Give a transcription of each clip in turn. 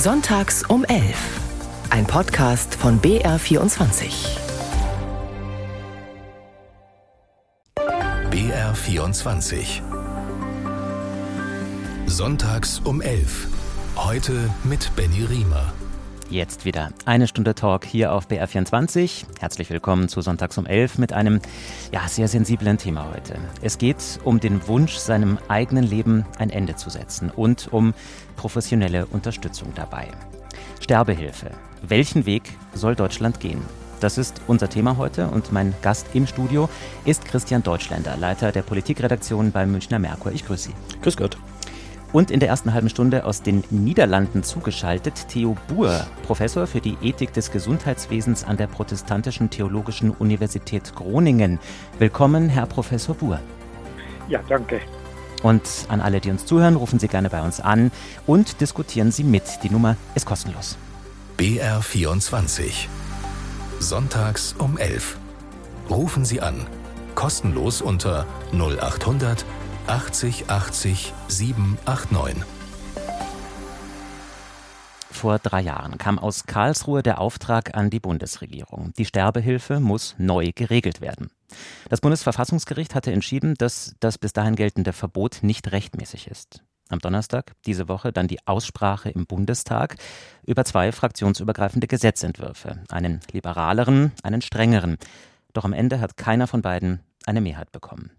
Sonntags um 11. Ein Podcast von BR24. BR24. Sonntags um 11. Heute mit Benny Riemer. Jetzt wieder eine Stunde Talk hier auf BR24. Herzlich willkommen zu Sonntags um 11 mit einem ja, sehr sensiblen Thema heute. Es geht um den Wunsch, seinem eigenen Leben ein Ende zu setzen und um professionelle Unterstützung dabei. Sterbehilfe. Welchen Weg soll Deutschland gehen? Das ist unser Thema heute und mein Gast im Studio ist Christian Deutschländer, Leiter der Politikredaktion beim Münchner Merkur. Ich grüße Sie. Grüß Gott. Und in der ersten halben Stunde aus den Niederlanden zugeschaltet Theo Buhr, Professor für die Ethik des Gesundheitswesens an der Protestantischen Theologischen Universität Groningen. Willkommen, Herr Professor Buhr. Ja, danke. Und an alle, die uns zuhören, rufen Sie gerne bei uns an und diskutieren Sie mit. Die Nummer ist kostenlos. BR24. Sonntags um 11. Rufen Sie an. Kostenlos unter 0800 80 80 789. Vor drei Jahren kam aus Karlsruhe der Auftrag an die Bundesregierung. Die Sterbehilfe muss neu geregelt werden. Das Bundesverfassungsgericht hatte entschieden, dass das bis dahin geltende Verbot nicht rechtmäßig ist. Am Donnerstag diese Woche dann die Aussprache im Bundestag über zwei fraktionsübergreifende Gesetzentwürfe, einen liberaleren, einen strengeren. Doch am Ende hat keiner von beiden eine Mehrheit bekommen.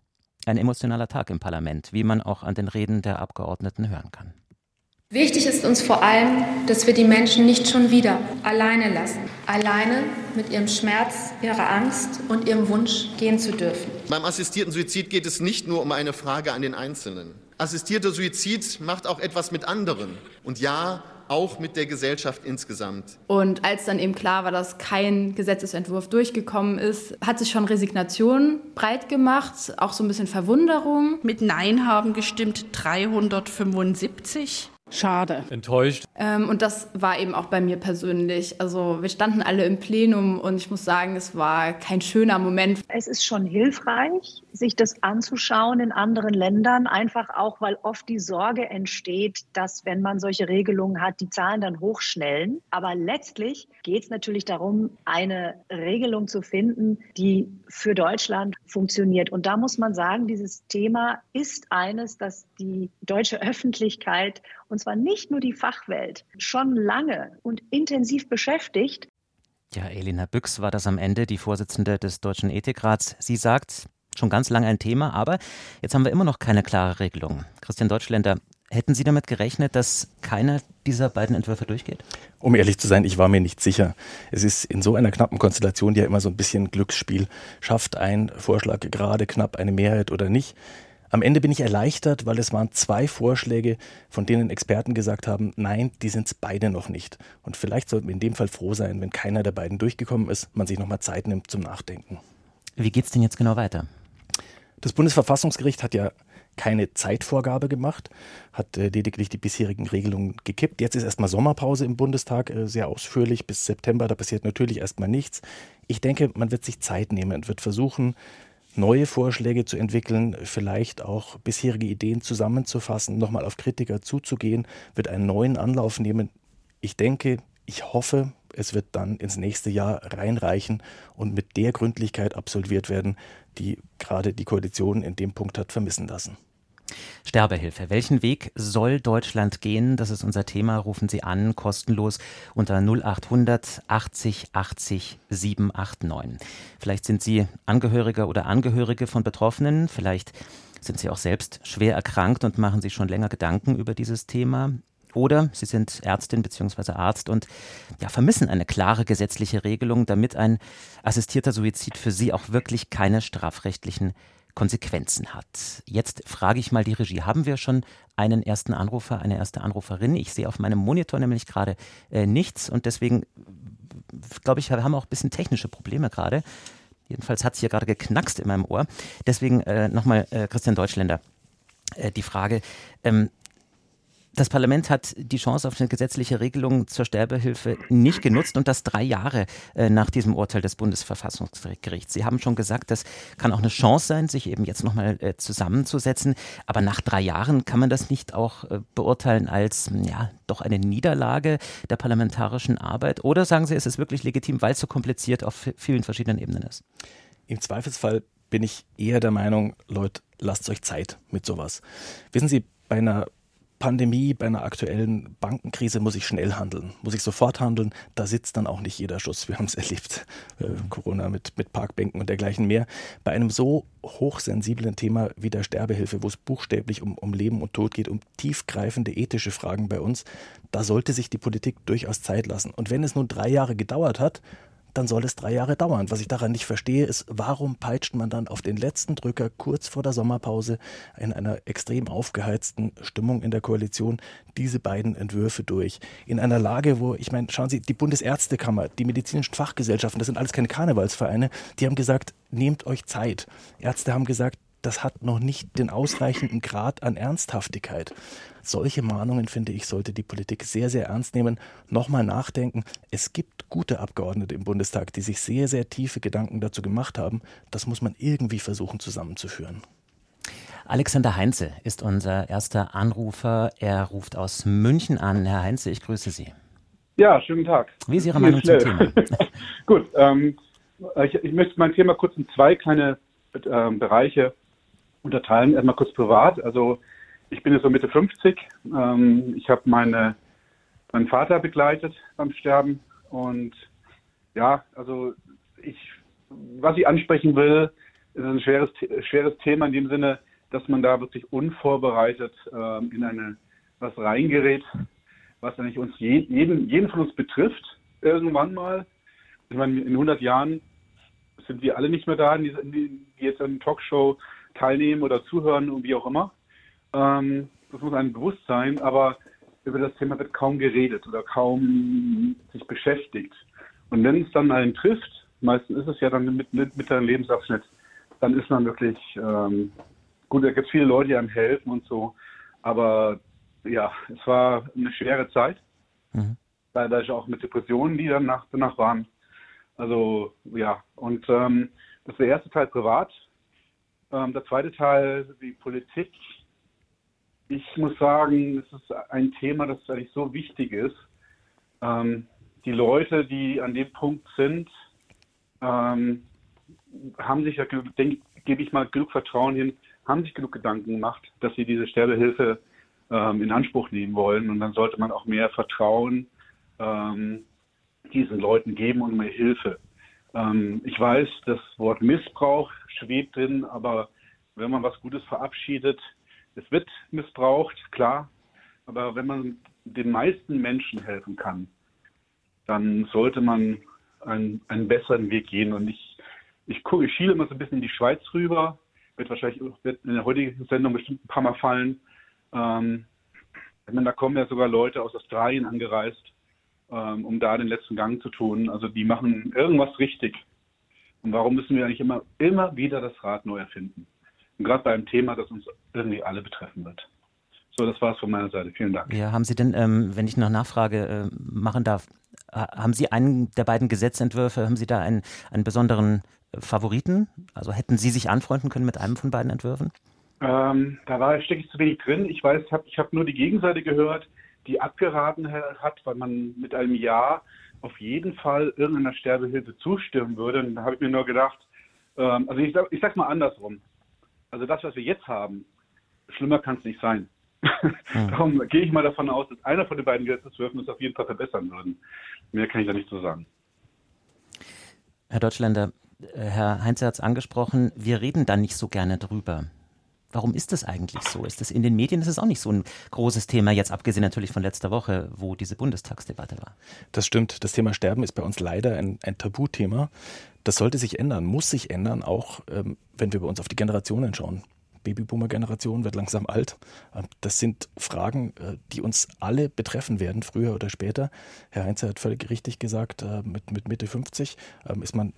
Ein emotionaler Tag im Parlament, wie man auch an den Reden der Abgeordneten hören kann. Wichtig ist uns vor allem, dass wir die Menschen nicht schon wieder alleine lassen. Alleine mit ihrem Schmerz, ihrer Angst und ihrem Wunsch gehen zu dürfen. Beim assistierten Suizid geht es nicht nur um eine Frage an den Einzelnen. Assistierter Suizid macht auch etwas mit anderen. Und ja, auch mit der Gesellschaft insgesamt. Und als dann eben klar war, dass kein Gesetzesentwurf durchgekommen ist, hat sich schon Resignation breit gemacht, auch so ein bisschen Verwunderung. Mit Nein haben gestimmt 375. Schade. Enttäuscht. Ähm, und das war eben auch bei mir persönlich. Also wir standen alle im Plenum und ich muss sagen, es war kein schöner Moment. Es ist schon hilfreich, sich das anzuschauen in anderen Ländern, einfach auch, weil oft die Sorge entsteht, dass wenn man solche Regelungen hat, die Zahlen dann hochschnellen. Aber letztlich geht es natürlich darum, eine Regelung zu finden, die für Deutschland funktioniert. Und da muss man sagen, dieses Thema ist eines, das die deutsche Öffentlichkeit und zwar nicht nur die Fachwelt, schon lange und intensiv beschäftigt. Ja, Elena Büchs war das am Ende, die Vorsitzende des Deutschen Ethikrats. Sie sagt, schon ganz lange ein Thema, aber jetzt haben wir immer noch keine klare Regelung. Christian Deutschländer, hätten Sie damit gerechnet, dass keiner dieser beiden Entwürfe durchgeht? Um ehrlich zu sein, ich war mir nicht sicher. Es ist in so einer knappen Konstellation ja immer so ein bisschen Glücksspiel. Schafft ein Vorschlag gerade knapp eine Mehrheit oder nicht? Am Ende bin ich erleichtert, weil es waren zwei Vorschläge, von denen Experten gesagt haben, nein, die sind es beide noch nicht. Und vielleicht sollten wir in dem Fall froh sein, wenn keiner der beiden durchgekommen ist, man sich nochmal Zeit nimmt zum Nachdenken. Wie geht es denn jetzt genau weiter? Das Bundesverfassungsgericht hat ja keine Zeitvorgabe gemacht, hat äh, lediglich die bisherigen Regelungen gekippt. Jetzt ist erstmal Sommerpause im Bundestag, äh, sehr ausführlich bis September. Da passiert natürlich erstmal nichts. Ich denke, man wird sich Zeit nehmen und wird versuchen, neue Vorschläge zu entwickeln, vielleicht auch bisherige Ideen zusammenzufassen, nochmal auf Kritiker zuzugehen, wird einen neuen Anlauf nehmen. Ich denke, ich hoffe, es wird dann ins nächste Jahr reinreichen und mit der Gründlichkeit absolviert werden, die gerade die Koalition in dem Punkt hat vermissen lassen. Sterbehilfe. Welchen Weg soll Deutschland gehen? Das ist unser Thema. Rufen Sie an, kostenlos unter 0800 80 80 789. Vielleicht sind Sie Angehöriger oder Angehörige von Betroffenen. Vielleicht sind Sie auch selbst schwer erkrankt und machen sich schon länger Gedanken über dieses Thema. Oder Sie sind Ärztin bzw. Arzt und ja, vermissen eine klare gesetzliche Regelung, damit ein assistierter Suizid für Sie auch wirklich keine strafrechtlichen Konsequenzen hat. Jetzt frage ich mal die Regie. Haben wir schon einen ersten Anrufer, eine erste Anruferin? Ich sehe auf meinem Monitor nämlich gerade äh, nichts und deswegen glaube ich, wir haben auch ein bisschen technische Probleme gerade. Jedenfalls hat es hier gerade geknackst in meinem Ohr. Deswegen äh, nochmal äh, Christian Deutschländer. Äh, die Frage, ähm, Das Parlament hat die Chance auf eine gesetzliche Regelung zur Sterbehilfe nicht genutzt und das drei Jahre äh, nach diesem Urteil des Bundesverfassungsgerichts. Sie haben schon gesagt, das kann auch eine Chance sein, sich eben jetzt nochmal äh, zusammenzusetzen. Aber nach drei Jahren kann man das nicht auch äh, beurteilen als ja doch eine Niederlage der parlamentarischen Arbeit? Oder sagen Sie, es ist wirklich legitim, weil es so kompliziert auf vielen verschiedenen Ebenen ist? Im Zweifelsfall bin ich eher der Meinung, Leute, lasst euch Zeit mit sowas. Wissen Sie, bei einer Pandemie, bei einer aktuellen Bankenkrise muss ich schnell handeln, muss ich sofort handeln. Da sitzt dann auch nicht jeder Schuss. Wir haben es erlebt, äh, Corona mit, mit Parkbänken und dergleichen mehr. Bei einem so hochsensiblen Thema wie der Sterbehilfe, wo es buchstäblich um, um Leben und Tod geht, um tiefgreifende ethische Fragen bei uns, da sollte sich die Politik durchaus Zeit lassen. Und wenn es nun drei Jahre gedauert hat, dann soll es drei Jahre dauern. Was ich daran nicht verstehe, ist, warum peitscht man dann auf den letzten Drücker kurz vor der Sommerpause in einer extrem aufgeheizten Stimmung in der Koalition diese beiden Entwürfe durch? In einer Lage, wo, ich meine, schauen Sie, die Bundesärztekammer, die medizinischen Fachgesellschaften, das sind alles keine Karnevalsvereine, die haben gesagt, nehmt euch Zeit. Ärzte haben gesagt, das hat noch nicht den ausreichenden Grad an Ernsthaftigkeit. Solche Mahnungen, finde ich, sollte die Politik sehr, sehr ernst nehmen. Nochmal nachdenken. Es gibt gute Abgeordnete im Bundestag, die sich sehr, sehr tiefe Gedanken dazu gemacht haben. Das muss man irgendwie versuchen zusammenzuführen. Alexander Heinze ist unser erster Anrufer. Er ruft aus München an. Herr Heinze, ich grüße Sie. Ja, schönen Tag. Wie ist Ihre Meinung zum Thema? Gut, ähm, ich, ich, möchte mein Thema kurz in zwei kleine äh, Bereiche unterteilen. Erstmal kurz privat. Also ich bin jetzt so Mitte 50. Ähm, ich habe meine, meinen Vater begleitet beim Sterben. Und ja, also ich, was ich ansprechen will, ist ein schweres, schweres Thema in dem Sinne, dass man da wirklich unvorbereitet ähm, in eine was reingerät, was eigentlich uns je, jeden, jeden von uns betrifft, irgendwann mal. Ich meine, in 100 Jahren sind wir alle nicht mehr da, die, die jetzt an Talkshow teilnehmen oder zuhören und wie auch immer. Ähm, das muss einem bewusst sein, aber über das Thema wird kaum geredet oder kaum sich beschäftigt. Und wenn es dann einen trifft, meistens ist es ja dann mit, mit, mit einem Lebensabschnitt, dann ist man wirklich, ähm, gut, da gibt es viele Leute, die einem helfen und so, aber ja, es war eine schwere Zeit, mhm. teilweise auch mit Depressionen, die dann nach, danach waren. Also ja, und ähm, das ist der erste Teil privat. Ähm, der zweite Teil, die Politik. Ich muss sagen, es ist ein Thema, das eigentlich so wichtig ist. Ähm, die Leute, die an dem Punkt sind, ähm, haben sich ja, denke gebe ich mal genug Vertrauen hin, haben sich genug Gedanken gemacht, dass sie diese Sterbehilfe ähm, in Anspruch nehmen wollen. Und dann sollte man auch mehr Vertrauen ähm, diesen Leuten geben und mehr Hilfe. Ähm, ich weiß, das Wort Missbrauch schwebt drin, aber wenn man was Gutes verabschiedet, es wird missbraucht, klar, aber wenn man den meisten Menschen helfen kann, dann sollte man einen, einen besseren Weg gehen. Und ich, ich gucke, ich schiele immer so ein bisschen in die Schweiz rüber, wird wahrscheinlich wird in der heutigen Sendung bestimmt ein paar Mal fallen. Ähm, da kommen ja sogar Leute aus Australien angereist, ähm, um da den letzten Gang zu tun. Also die machen irgendwas richtig. Und warum müssen wir eigentlich immer, immer wieder das Rad neu erfinden? Und gerade bei einem Thema, das uns irgendwie alle betreffen wird. So, das war es von meiner Seite. Vielen Dank. Ja, haben Sie denn, ähm, wenn ich noch Nachfrage äh, machen darf, haben Sie einen der beiden Gesetzentwürfe, haben Sie da einen, einen besonderen äh, Favoriten? Also hätten Sie sich anfreunden können mit einem von beiden Entwürfen? Ähm, da stecke ich zu wenig drin. Ich weiß, hab, ich habe nur die Gegenseite gehört die abgeraten hat, weil man mit einem Ja auf jeden Fall irgendeiner Sterbehilfe zustimmen würde. Und da habe ich mir nur gedacht, ähm, also ich, ich sage mal andersrum. Also das, was wir jetzt haben, schlimmer kann es nicht sein. Hm. Darum gehe ich mal davon aus, dass einer von den beiden Gesetzeswürfen es auf jeden Fall verbessern würden. Mehr kann ich da nicht so sagen. Herr Deutschländer, äh, Herr Heinz hat es angesprochen, wir reden da nicht so gerne drüber. Warum ist das eigentlich so? Ist das in den Medien ist es auch nicht so ein großes Thema, jetzt abgesehen natürlich von letzter Woche, wo diese Bundestagsdebatte war. Das stimmt. Das Thema Sterben ist bei uns leider ein, ein Tabuthema. Das sollte sich ändern, muss sich ändern, auch ähm, wenn wir bei uns auf die Generationen schauen. Babyboomer-Generation wird langsam alt. Ähm, das sind Fragen, äh, die uns alle betreffen werden, früher oder später. Herr Heinze hat völlig richtig gesagt, äh, mit, mit Mitte 50 ähm, ist man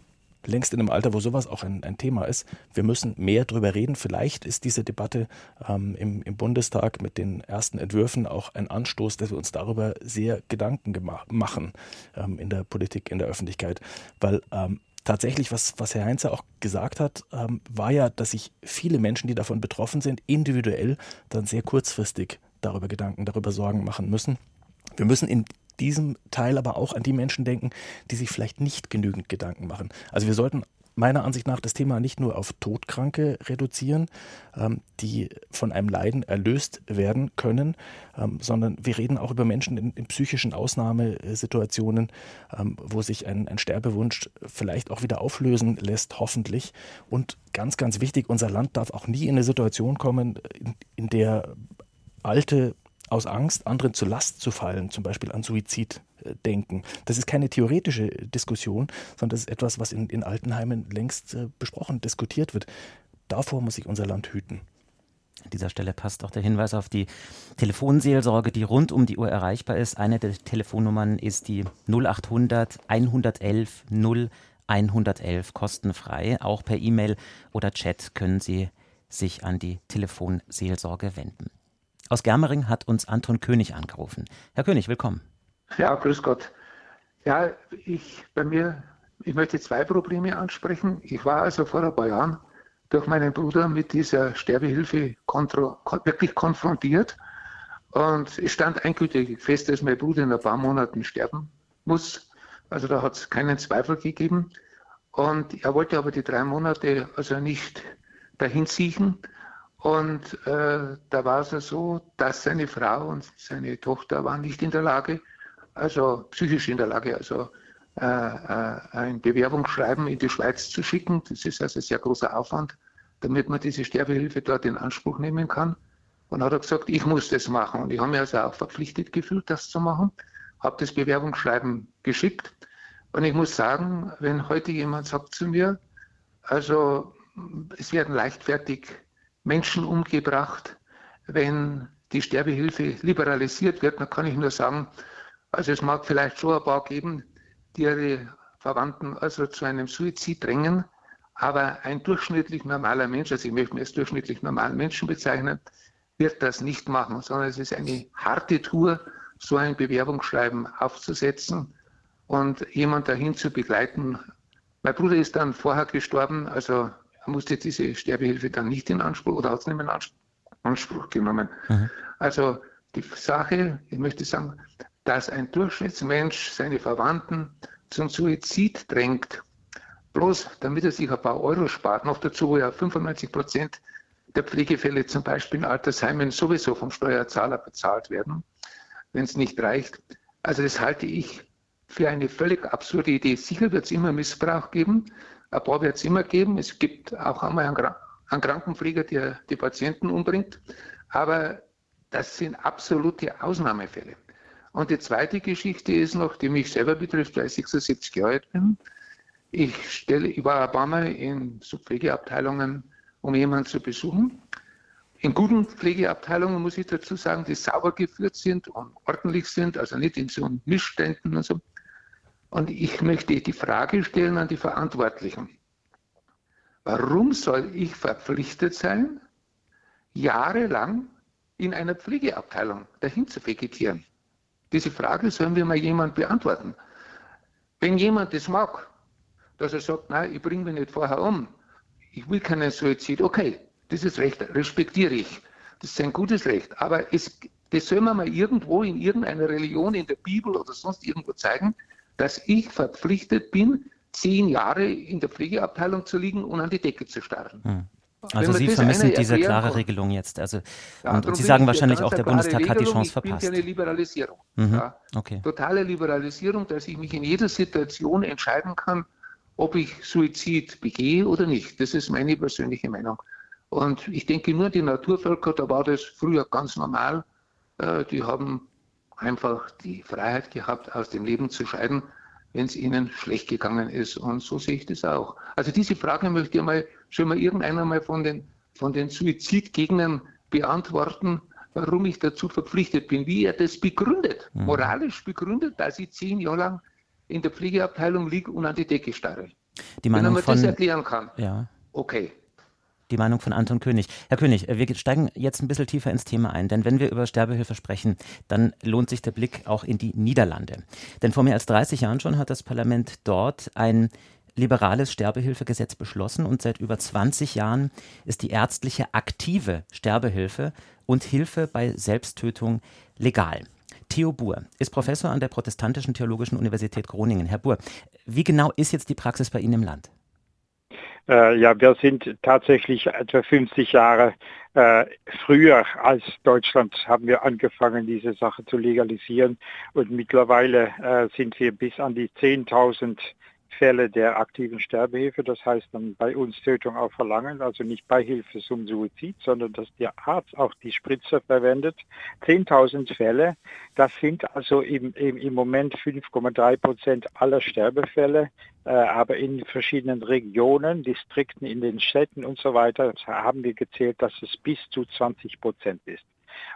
längst in einem Alter, wo sowas auch ein, ein Thema ist. Wir müssen mehr darüber reden. Vielleicht ist diese Debatte ähm, im, im, Bundestag mit den ersten Entwürfen auch ein Anstoß, dass wir uns darüber sehr Gedanken machen ähm, in der Politik, in der Öffentlichkeit. Weil ähm, tatsächlich, was, was Herr Heinze auch gesagt hat, ähm, war ja, dass sich viele Menschen, die davon betroffen sind, individuell dann sehr kurzfristig darüber Gedanken, darüber Sorgen machen müssen. Wir müssen in diesem Teil aber auch an die Menschen denken, die sich vielleicht nicht genügend Gedanken machen. Also wir sollten meiner Ansicht nach das Thema nicht nur auf Todkranke reduzieren, ähm, die von einem Leiden erlöst werden können, ähm, sondern wir reden auch über Menschen in, in psychischen Ausnahmesituationen, ähm, wo sich ein, ein, Sterbewunsch vielleicht auch wieder auflösen lässt, hoffentlich. Und ganz, ganz wichtig, unser Land darf auch nie in eine Situation kommen, in, in der alte aus Angst, anderen zur Last zu fallen, zum Beispiel an Suizid äh, denken. Das ist keine theoretische Diskussion, sondern das ist etwas, was in, in Altenheimen längst äh, besprochen, diskutiert wird. Davor muss sich unser Land hüten. An dieser Stelle passt auch der Hinweis auf die Telefonseelsorge, die rund um die Uhr erreichbar ist. Eine der Telefonnummern ist die 0800 111 0 111 kostenfrei. Auch per E-Mail oder Chat können Sie sich an die Telefonseelsorge wenden. Aus Germering hat uns Anton König angerufen. Herr König, willkommen. Ja, grüß Gott. Ja, ich bei mir, ich möchte zwei Probleme ansprechen. Ich war also vor ein paar Jahren durch meinen Bruder mit dieser Sterbehilfe wirklich konfrontiert. Und es stand eingültig fest, dass mein Bruder in ein paar Monaten sterben muss. Also da hat es keinen Zweifel gegeben. Und er wollte aber die drei Monate also nicht dahin siechen. Und äh, da war es so, dass seine Frau und seine Tochter waren nicht in der Lage, also psychisch in der Lage, also äh, äh, ein Bewerbungsschreiben in die Schweiz zu schicken. Das ist also sehr großer Aufwand, damit man diese Sterbehilfe dort in Anspruch nehmen kann. Und hat er gesagt, ich muss das machen. Und ich habe mich also auch verpflichtet gefühlt, das zu machen. Habe das Bewerbungsschreiben geschickt. Und ich muss sagen, wenn heute jemand sagt zu mir, also es werden leichtfertig Menschen umgebracht. Wenn die Sterbehilfe liberalisiert wird, dann kann ich nur sagen, also es mag vielleicht schon ein paar geben, die ihre Verwandten also zu einem Suizid drängen, aber ein durchschnittlich normaler Mensch, also ich möchte mich als durchschnittlich normalen Menschen bezeichnen, wird das nicht machen, sondern es ist eine harte Tour, so ein Bewerbungsschreiben aufzusetzen und jemand dahin zu begleiten. Mein Bruder ist dann vorher gestorben, also musste diese Sterbehilfe dann nicht in Anspruch oder hat es nicht in Anspruch genommen. Mhm. Also die Sache, ich möchte sagen, dass ein Durchschnittsmensch seine Verwandten zum Suizid drängt, bloß damit er sich ein paar Euro spart, noch dazu, wo ja 95 Prozent der Pflegefälle zum Beispiel in Altersheimen sowieso vom Steuerzahler bezahlt werden, wenn es nicht reicht. Also das halte ich für eine völlig absurde Idee. Sicher wird es immer Missbrauch geben, paar wird es immer geben. Es gibt auch einmal einen, einen Krankenpfleger, der die Patienten umbringt. Aber das sind absolute Ausnahmefälle. Und die zweite Geschichte ist noch, die mich selber betrifft, weil ich 76 Jahre alt bin. Ich, stelle, ich war ein paar Mal in so Pflegeabteilungen, um jemanden zu besuchen. In guten Pflegeabteilungen muss ich dazu sagen, die sauber geführt sind und ordentlich sind, also nicht in so Missständen und so. Und ich möchte die Frage stellen an die Verantwortlichen. Warum soll ich verpflichtet sein, jahrelang in einer Pflegeabteilung dahin zu vegetieren? Diese Frage sollen wir mal jemand beantworten. Wenn jemand das mag, dass er sagt, nein, ich bringe mich nicht vorher um, ich will keinen Suizid, okay, dieses Recht respektiere ich. Das ist ein gutes Recht. Aber es, das soll man mal irgendwo in irgendeiner Religion, in der Bibel oder sonst irgendwo zeigen, dass ich verpflichtet bin, zehn Jahre in der Pflegeabteilung zu liegen und an die Decke zu starren. Hm. Also Sie vermissen diese klare kann. Regelung jetzt. Also, ja, und, und Sie sagen wahrscheinlich auch, der Bundestag Regelung, hat die Chance verpasst. Ich bin für eine Liberalisierung. Mhm, ja. okay. Totale Liberalisierung, dass ich mich in jeder Situation entscheiden kann, ob ich Suizid begehe oder nicht. Das ist meine persönliche Meinung. Und ich denke nur, die Naturvölker, da war das früher ganz normal. Äh, die haben einfach die Freiheit gehabt, aus dem Leben zu scheiden, wenn es ihnen schlecht gegangen ist. Und so sehe ich das auch. Also diese Frage möchte ich mal schon mal irgendeiner mal von den, von den Suizidgegnern beantworten, warum ich dazu verpflichtet bin, wie er das begründet, mhm. moralisch begründet, dass ich zehn Jahre lang in der Pflegeabteilung liege und an die Decke starre. Die Meinung Wenn man von, das erklären kann, ja. okay. Die Meinung von Anton König. Herr König, äh, wir steigen jetzt ein bisschen tiefer ins Thema ein, denn wenn wir über Sterbehilfe sprechen, dann lohnt sich der Blick auch in die Niederlande. Denn vor mehr als 30 Jahren schon hat das Parlament dort ein liberales Sterbehilfegesetz beschlossen und seit über 20 Jahren ist die ärztliche aktive Sterbehilfe und Hilfe bei Selbsttötung legal. Theo Buhr ist Professor an der Protestantischen Theologischen Universität Groningen. Herr Buhr, wie genau ist jetzt die Praxis bei Ihnen im Land? Äh, ja, wir sind tatsächlich etwa 50 Jahre äh, früher als Deutschland haben wir angefangen, diese Sache zu legalisieren. Und mittlerweile äh, sind wir bis an die 10.000 Fälle der aktiven Sterbehilfe, das heißt dann bei uns Tötung auf Verlangen, also nicht Beihilfe zum Suizid, sondern dass der Arzt auch die Spritze verwendet. 10.000 Fälle, das sind also im, im, im Moment 5,3 Prozent aller Sterbefälle, äh, aber in verschiedenen Regionen, Distrikten, in den Städten und so weiter haben wir gezählt, dass es bis zu 20 Prozent ist.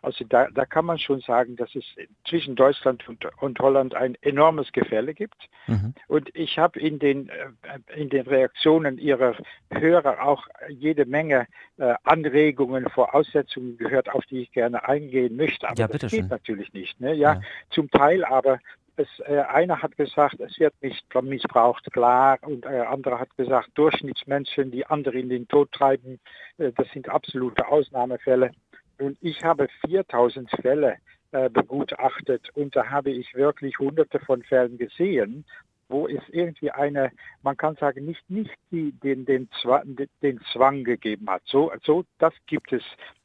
Also da, da kann man schon sagen, dass es zwischen Deutschland und, und Holland ein enormes Gefälle gibt. Mhm. Und ich habe in den, äh, in den Reaktionen ihrer Hörer auch jede Menge äh, Anregungen, Voraussetzungen gehört, auf die ich gerne eingehen möchte. Aber ja, das geht schön. natürlich nicht. Ne? Ja, ja, zum Teil aber es, äh, einer hat gesagt, es wird nicht missbraucht, klar, und äh, andere hat gesagt, Durchschnittsmenschen, die andere in den Tod treiben, äh, das sind absolute Ausnahmefälle. Und ich habe 4000 Fälle äh, begutachtet und da habe ich wirklich hunderte von Fällen gesehen, wo es irgendwie eine, man kann sagen, nicht, nicht die, den, den, Zwang, den Zwang gegeben hat. So, so, das gibt es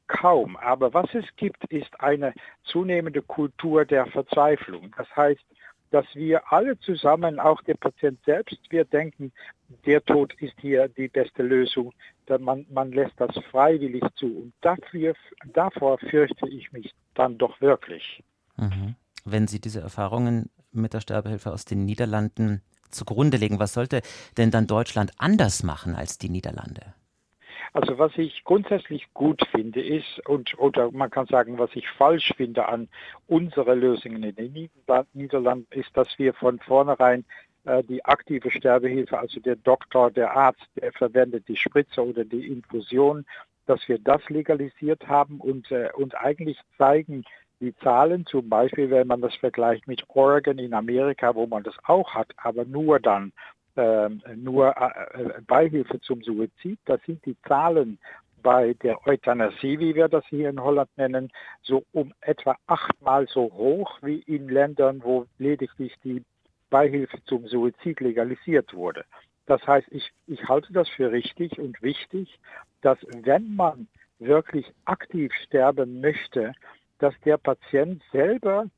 kaum. Aber was es gibt, ist eine zunehmende Kultur der Verzweiflung. Das heißt, dass wir alle zusammen, auch der Patient selbst, wir denken, der Tod ist hier die beste Lösung. Man, man lässt das freiwillig zu. Und dafür, davor fürchte ich mich dann doch wirklich. Mhm. Wenn Sie diese Erfahrungen mit der Sterbehilfe aus den Niederlanden zugrunde legen, was sollte denn dann Deutschland anders machen als die Niederlande? Also was ich grundsätzlich gut finde ist, und oder man kann sagen, was ich falsch finde an unsere Lösungen in den Niederlanden, ist, dass wir von vornherein äh, die aktive Sterbehilfe, also der Doktor, der Arzt, der verwendet die Spritze oder die Infusion, dass wir das legalisiert haben und, äh, und eigentlich zeigen, die Zahlen, zum Beispiel, wenn man das vergleicht mit Oregon in Amerika, wo man das auch hat, aber nur dann nur äh, äh, Beihilfe zum Suizid. Das sind die Zahlen bei der Euthanasie, wie wir das hier in Holland nennen, so um etwa achtmal so hoch wie in Ländern, wo lediglich die Beihilfe zum Suizid legalisiert wurde. Das heißt, ich, ich halte das für richtig und wichtig, dass wenn man wirklich aktiv sterben möchte, dass der Patient selber ähm,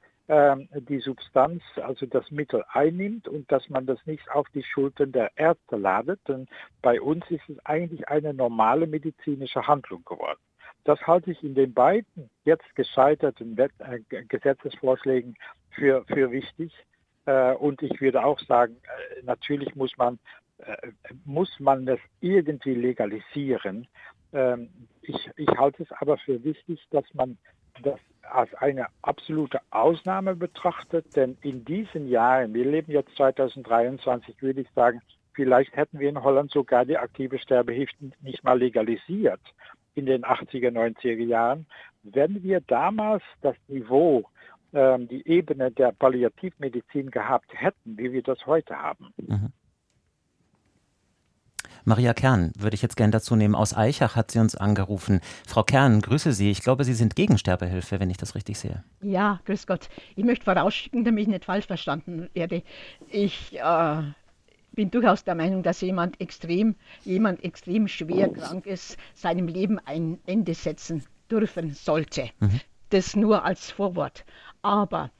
die Substanz, also das Mittel einnimmt und dass man das nicht auf die Schultern der Ärzte ladet. Denn bei uns ist es eigentlich eine normale medizinische Handlung geworden. Das halte ich in den beiden jetzt gescheiterten äh, Gesetzesvorschlägen für, für wichtig. Äh, und ich würde auch sagen, äh, natürlich muss man, muss man das irgendwie legalisieren. Ähm, ich, ich halte es aber für wichtig, dass man das als eine absolute Ausnahme betrachtet, denn in diesen Jahren, wir leben jetzt 2023, würde ich sagen, vielleicht hätten wir in Holland sogar die aktive Sterbehilfe nicht mal legalisiert in den 80er, 90er Jahren, wenn wir damals das Niveau, ähm, die Ebene der Palliativmedizin gehabt hätten, wie wir das heute haben. Mhm. Maria Kern würde ich jetzt gerne dazu nehmen. Aus Eichach hat sie uns angerufen. Frau Kern, grüße Sie. Ich glaube, Sie sind gegen Sterbehilfe, wenn ich das richtig sehe. Ja, grüß Gott. Ich möchte vorausschicken, damit ich nicht falsch verstanden werde. Ich äh, bin durchaus der Meinung, dass jemand extrem, jemand extrem schwer krank ist, seinem Leben ein Ende setzen dürfen sollte. Mhm. Das nur als Vorwort. Aber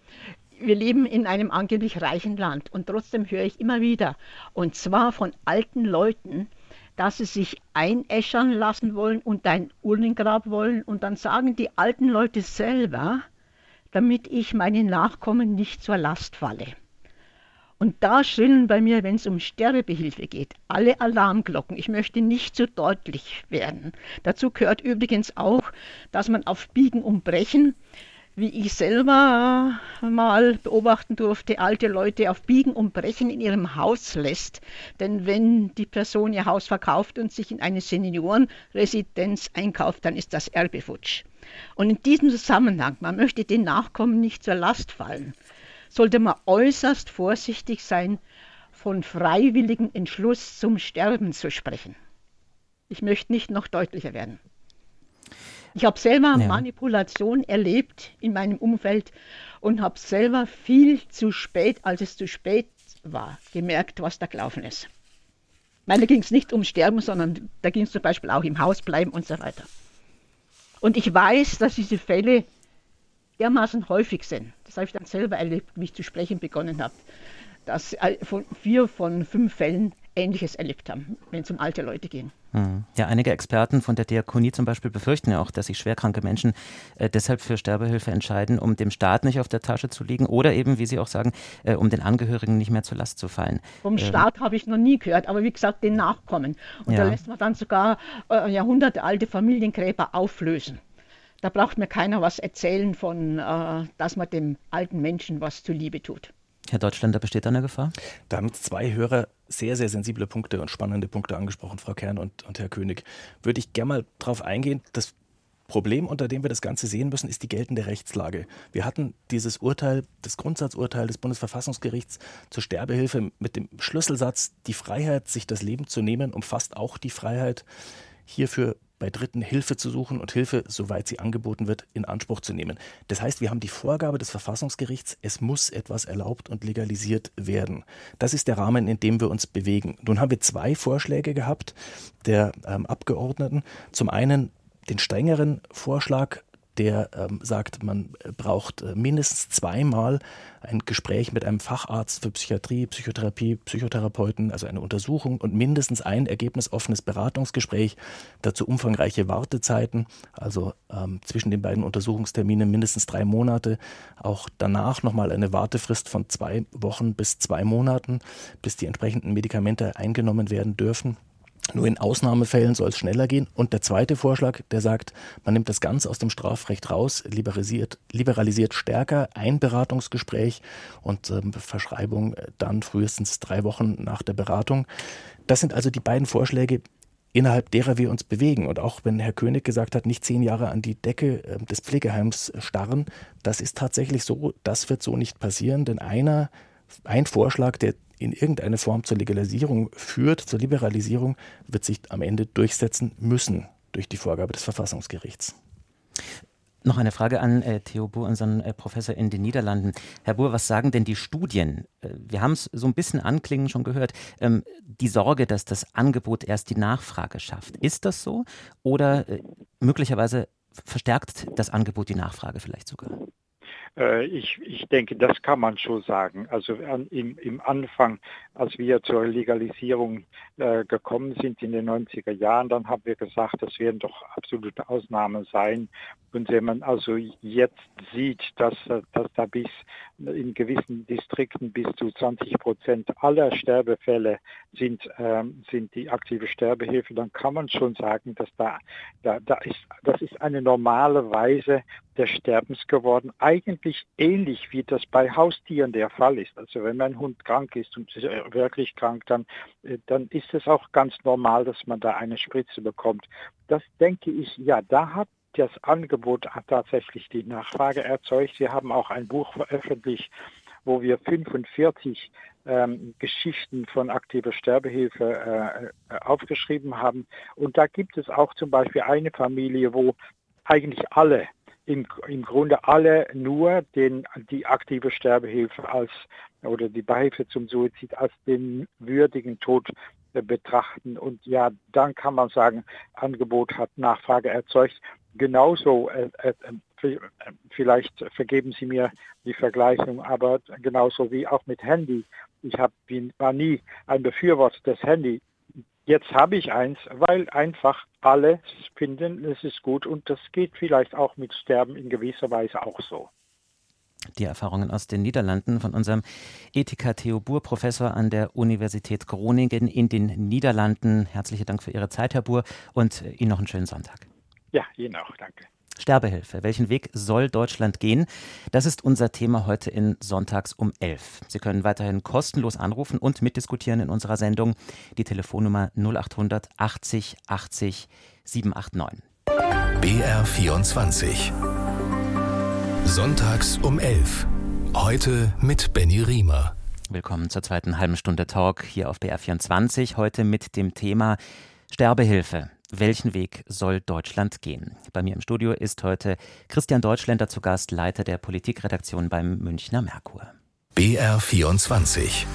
wir leben in einem angeblich reichen Land und trotzdem höre ich immer wieder, und zwar von alten Leuten, dass sie sich einäschern lassen wollen und ein Urnengrab wollen und dann sagen die alten Leute selber, damit ich meinen Nachkommen nicht zur Last falle. Und da schrillen bei mir, wenn es um Sterbehilfe geht, alle Alarmglocken. Ich möchte nicht zu deutlich werden. Dazu gehört übrigens auch, dass man auf Biegen und Brechen wie ich selber mal beobachten durfte, alte Leute auf Biegen und Brechen in ihrem Haus lässt. Denn wenn die Person ihr Haus verkauft und sich in eine Seniorenresidenz einkauft, dann ist das Erbe futsch. Und in diesem Zusammenhang, man möchte den Nachkommen nicht zur Last fallen, sollte man äußerst vorsichtig sein, von freiwilligem Entschluss zum Sterben zu sprechen. Ich möchte nicht noch deutlicher werden. Ich habe selber ja. Manipulation erlebt in meinem Umfeld und habe selber viel zu spät, als es zu spät war, gemerkt, was da gelaufen ist. Weil da ging es nicht um Sterben, sondern da ging es zum Beispiel auch im Haus bleiben und so weiter. Und ich weiß, dass diese Fälle dermaßen häufig sind. Das habe ich dann selber erlebt, wie ich zu sprechen begonnen habe. Dass von vier von fünf Fällen Ähnliches erlebt haben, wenn es um alte Leute ging. Hm. Ja, einige Experten von der Diakonie zum Beispiel befürchten ja auch, dass sich schwerkranke Menschen äh, deshalb für Sterbehilfe entscheiden, um dem Staat nicht auf der Tasche zu liegen oder eben, wie Sie auch sagen, äh, um den Angehörigen nicht mehr zur Last zu fallen. Vom ähm. Staat habe ich noch nie gehört, aber wie gesagt, den Nachkommen. Und ja. da lässt man dann sogar äh, jahrhundertealte Familiengräber auflösen. Da braucht mir keiner was erzählen von, äh, dass man dem alten Menschen was zuliebe tut. Herr Deutschland, da besteht eine Gefahr? Da haben zwei Hörer sehr, sehr sensible Punkte und spannende Punkte angesprochen, Frau Kern und, und Herr König. Würde ich gerne mal darauf eingehen. Das Problem, unter dem wir das Ganze sehen müssen, ist die geltende Rechtslage. Wir hatten dieses Urteil, das Grundsatzurteil des Bundesverfassungsgerichts zur Sterbehilfe mit dem Schlüsselsatz, die Freiheit, sich das Leben zu nehmen, umfasst auch die Freiheit, hierfür bei Dritten Hilfe zu suchen und Hilfe, soweit sie angeboten wird, in Anspruch zu nehmen. Das heißt, wir haben die Vorgabe des Verfassungsgerichts, es muss etwas erlaubt und legalisiert werden. Das ist der Rahmen, in dem wir uns bewegen. Nun haben wir zwei Vorschläge gehabt der ähm, Abgeordneten. Zum einen den strengeren Vorschlag, der ähm, sagt, man äh, braucht äh, mindestens zweimal ein Gespräch mit einem Facharzt für Psychiatrie, Psychotherapie, Psychotherapeuten, also eine Untersuchung und mindestens ein ergebnisoffenes Beratungsgespräch, dazu umfangreiche Wartezeiten, also ähm, zwischen den beiden Untersuchungsterminen mindestens drei Monate, auch danach nochmal eine Wartefrist von zwei Wochen bis zwei Monaten, bis die entsprechenden Medikamente eingenommen werden dürfen. Nur in Ausnahmefällen soll es schneller gehen. Und der zweite Vorschlag, der sagt, man nimmt das Ganze aus dem Strafrecht raus, liberalisiert, liberalisiert stärker ein Beratungsgespräch und ähm, Verschreibung dann frühestens drei Wochen nach der Beratung. Das sind also die beiden Vorschläge, innerhalb derer wir uns bewegen. Und auch wenn Herr König gesagt hat, nicht zehn Jahre an die Decke äh, des Pflegeheims starren, das ist tatsächlich so, das wird so nicht passieren, denn einer, ein Vorschlag, der in irgendeine Form zur Legalisierung führt, zur Liberalisierung, wird sich am Ende durchsetzen müssen durch die Vorgabe des Verfassungsgerichts. Noch eine Frage an äh, Theo Buhr, unseren äh, Professor in den Niederlanden. Herr Buhr, was sagen denn die Studien? Äh, wir haben es so ein bisschen anklingen schon gehört. Ähm, die Sorge, dass das Angebot erst die Nachfrage schafft. Ist das so? Oder äh, möglicherweise verstärkt das Angebot die Nachfrage vielleicht sogar? Äh, ich, ich denke, das kann man schon sagen. Also an, im, im Anfang, als wir zur Legalisierung äh, gekommen sind in den 90er Jahren, dann haben wir gesagt, das werden doch absolute Ausnahmen sein. Und wenn man also jetzt sieht, dass, dass da bis in gewissen Distrikten bis zu 20 Prozent aller Sterbefälle sind, ähm, sind die aktive Sterbehilfe, dann kann man schon sagen, dass da, da, da ist, das ist eine normale Weise des Sterbens geworden. Eigentlich ähnlich wie das bei Haustieren der Fall ist. Also wenn mein Hund krank ist und wirklich krank, dann, äh, dann ist es auch ganz normal, dass man da eine Spritze bekommt. Das denke ich, ja, da hat das Angebot tatsächlich die Nachfrage erzeugt. Wir haben auch ein Buch veröffentlicht, wo wir 45 ähm, Geschichten von aktiver Sterbehilfe äh, aufgeschrieben haben. Und da gibt es auch zum Beispiel eine Familie, wo eigentlich alle, im, im Grunde alle nur den, die aktive Sterbehilfe als oder die Beihilfe zum Suizid als den würdigen Tod äh, betrachten. Und ja, dann kann man sagen, Angebot hat Nachfrage erzeugt genauso, äh, äh, äh, vielleicht vergeben Sie mir die Vergleichung, aber genauso wie auch mit Handy. Ich hab, bin, war nie ein Befürworter des Handy. Jetzt habe ich eins, weil einfach alle finden, es ist gut und das geht vielleicht auch mit Sterben in gewisser Weise auch so. Die Erfahrungen aus den Niederlanden von unserem Ethiker Theo Buhr, Professor an der Universität Groningen in den Niederlanden. Herzlichen Dank für Ihre Zeit, Herr Buhr, und Ihnen noch einen schönen Sonntag. Ja, Ihnen auch, danke. Sterbehilfe. Welchen Weg soll Deutschland gehen? Das ist unser Thema heute in Sonntags um 11. Sie können weiterhin kostenlos anrufen und mitdiskutieren in unserer Sendung. Die Telefonnummer 0800 80 80 789. BR 24. Sonntags um 11. Heute mit Benny Riemer. Willkommen zur zweiten halben Stunde Talk hier auf BR 24. Heute mit dem Thema Sterbehilfe. Welchen Weg soll Deutschland gehen? Bei mir im Studio ist heute Christian Deutschländer zu Gast, Leiter der Politikredaktion beim Münchner Merkur. BR 24.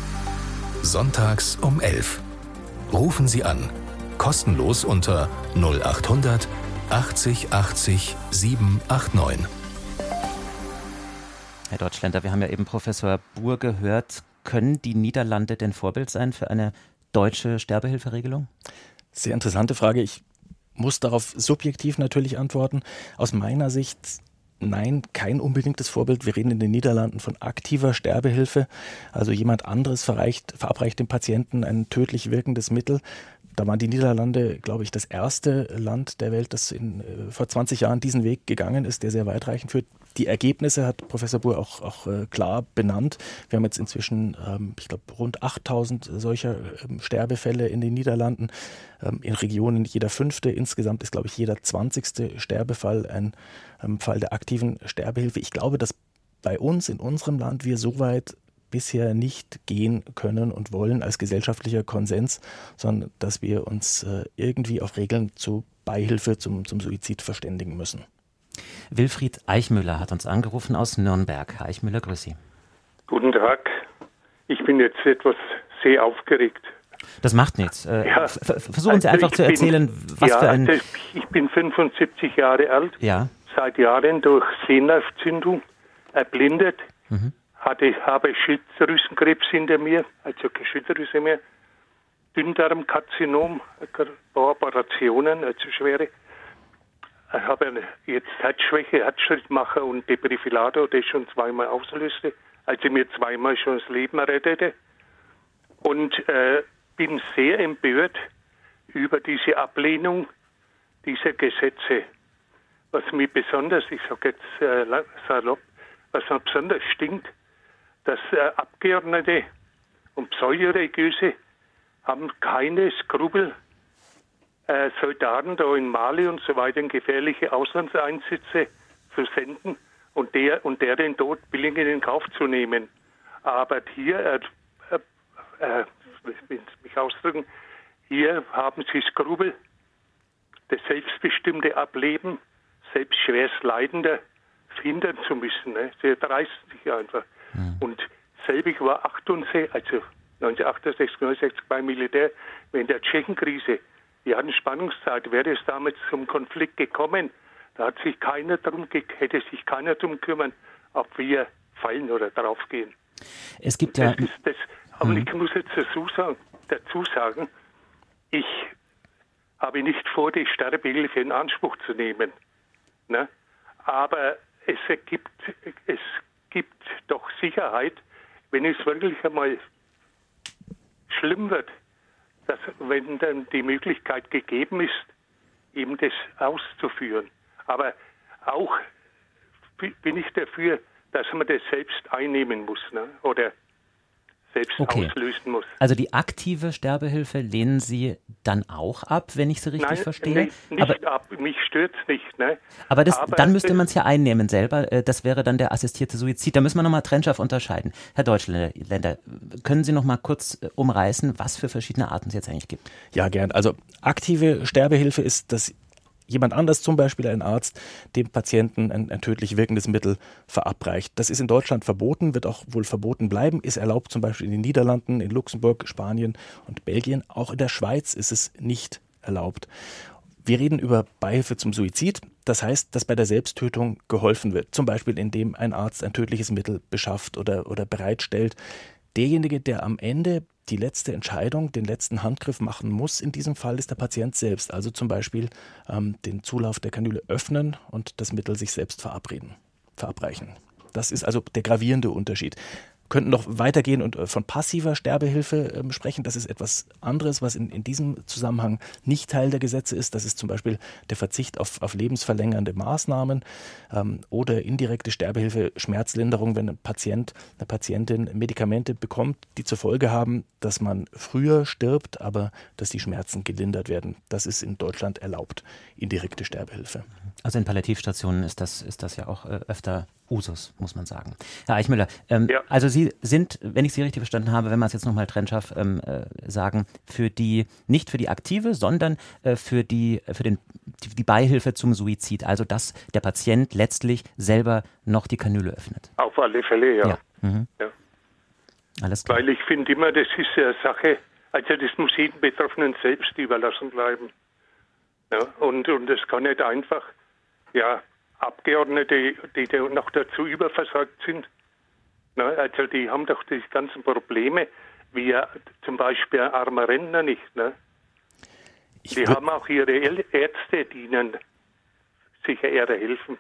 Sonntags um 11. Rufen Sie an. Kostenlos unter 0800 80 80 789. Herr Deutschländer, wir haben ja eben Professor Buhr gehört. Können die Niederlande denn Vorbild sein für eine deutsche Sterbehilferegelung? Sehr interessante Frage. Ich muss darauf subjektiv natürlich antworten. Aus meiner Sicht Nein, kein unbedingtes Vorbild. Wir reden in den Niederlanden von aktiver Sterbehilfe. Also jemand anderes verabreicht dem Patienten ein tödlich wirkendes Mittel. Da waren die Niederlande, glaube ich, das erste Land der Welt, das in, äh, vor 20 Jahren diesen Weg gegangen ist, der sehr weitreichend führt. Die Ergebnisse hat Professor Buhr auch, auch äh, klar benannt. Wir haben jetzt inzwischen, ähm, ich glaube, rund 8000 solcher ähm, Sterbefälle in den Niederlanden. Ähm, in Regionen jeder fünfte. Insgesamt ist, glaube ich, jeder zwanzigste Sterbefall ein Fall der aktiven Sterbehilfe. Ich glaube, dass bei uns in unserem Land wir so weit bisher nicht gehen können und wollen als gesellschaftlicher Konsens, sondern dass wir uns äh, irgendwie auf Regeln zur Beihilfe zum, zum Suizid verständigen müssen. Wilfried Eichmüller hat uns angerufen aus Nürnberg. Herr Eichmüller, grüß Sie. Guten Tag. Ich bin jetzt etwas sehr aufgeregt. Das macht nichts. Äh, ja, versuchen Sie also einfach zu erzählen, bin, was ja, für ein. Also ich bin 75 Jahre alt. Ja. Seit Jahren durch Sehnervzündung erblindet. Mhm. Hatte, habe Schilddrüsenkrebs hinter mir, also Schilddrüse. Dünndarmkarzinom, Operationen, also schwere ich habe jetzt Herzschwäche, Herzschrittmacher und Defibrillator, das schon zweimal auslöste, also mir zweimal schon das Leben rettete. Und äh, bin sehr empört über diese Ablehnung dieser Gesetze. Was mir besonders, ich sage jetzt äh, salopp, was mir besonders stinkt, dass äh, Abgeordnete und Pseudoreligiöse haben keine Skrupel, äh, Soldaten da in Mali und so weiter in gefährliche Auslandseinsätze zu senden und der und der den Tod billig in den Kauf zu nehmen. Aber hier, äh, äh, äh mich ausdrücken, hier haben sie Skrupel, das selbstbestimmte Ableben selbst schwerst Leidender verhindern zu müssen. Ne? Sie dreisten sich einfach. Mhm. Und selbig war 68, also 1968, 69 beim Militär, während der Tschechenkrise wir hatten Spannungszeit. Wäre es damals zum Konflikt gekommen, da hat sich keiner drum, hätte sich keiner darum kümmern, ob wir fallen oder draufgehen. Es gibt ja. Das das, aber hm. ich muss jetzt dazu sagen, dazu sagen, ich habe nicht vor, die Sterbehilfe in Anspruch zu nehmen. Ne? Aber es gibt, es gibt doch Sicherheit, wenn es wirklich einmal schlimm wird, dass wenn dann die Möglichkeit gegeben ist, eben das auszuführen. Aber auch bin ich dafür, dass man das selbst einnehmen muss ne? oder selbst okay. auslösen muss. Also die aktive Sterbehilfe lehnen Sie dann auch ab, wenn ich Sie richtig Nein, verstehe? Nicht, nicht aber, ab. Mich stört es nicht. Ne? Aber, das, aber dann müsste man es ja einnehmen selber. Äh, das wäre dann der assistierte Suizid. Da müssen wir nochmal trennscharf unterscheiden. Herr Deutschländer, können Sie noch mal kurz äh, umreißen, was für verschiedene Arten es jetzt eigentlich gibt? Ja, gern. Also aktive Sterbehilfe ist das jemand anders, zum Beispiel ein Arzt, dem Patienten ein, ein, tödlich wirkendes Mittel verabreicht. Das ist in Deutschland verboten, wird auch wohl verboten bleiben, ist erlaubt zum Beispiel in den Niederlanden, in Luxemburg, Spanien und Belgien. Auch in der Schweiz ist es nicht erlaubt. Wir reden über Beihilfe zum Suizid. Das heißt, dass bei der Selbsttötung geholfen wird. Zum Beispiel, indem ein Arzt ein tödliches Mittel beschafft oder, oder bereitstellt. Derjenige, der am Ende die letzte Entscheidung, den letzten Handgriff machen muss, in diesem Fall ist der Patient selbst. Also zum Beispiel ähm, den Zulauf der Kanüle öffnen und das Mittel sich selbst verabreden, verabreichen. Das ist also der gravierende Unterschied. Könnten noch weitergehen und äh, von passiver Sterbehilfe ähm, sprechen. Das ist etwas anderes, was in, in diesem Zusammenhang nicht Teil der Gesetze ist. Das ist zum Beispiel der Verzicht auf, auf lebensverlängernde Maßnahmen ähm, oder indirekte Sterbehilfe, Schmerzlinderung, wenn ein Patient, eine Patientin Medikamente bekommt, die zur Folge haben, dass man früher stirbt, aber dass die Schmerzen gelindert werden. Das ist in Deutschland erlaubt, indirekte Sterbehilfe. Also in Palliativstationen ist das, ist das ja auch äh, öfter Usus, muss man sagen. Herr Eichmüller, ähm, ja. also Sie sind, wenn ich Sie richtig verstanden habe, wenn man es jetzt nochmal trennscharf ähm, äh, sagen, für die, nicht für die aktive, sondern äh, für die, für den, die, die, Beihilfe zum Suizid, also dass der Patient letztlich selber noch die Kanüle öffnet. Auf alle Fälle, ja. ja. Mhm. ja. Alles klar. Weil ich finde immer, das ist eine Sache, also das muss jedem Betroffenen selbst überlassen bleiben. Ja, und, und das kann nicht einfach, ja, Abgeordnete, die noch dazu überversorgt sind. Na, also die haben doch die ganzen Probleme, wie zum Beispiel ein armer Rentner nicht. Ne? Die haben auch ihre Ärzte, die ihnen sicher eher helfen.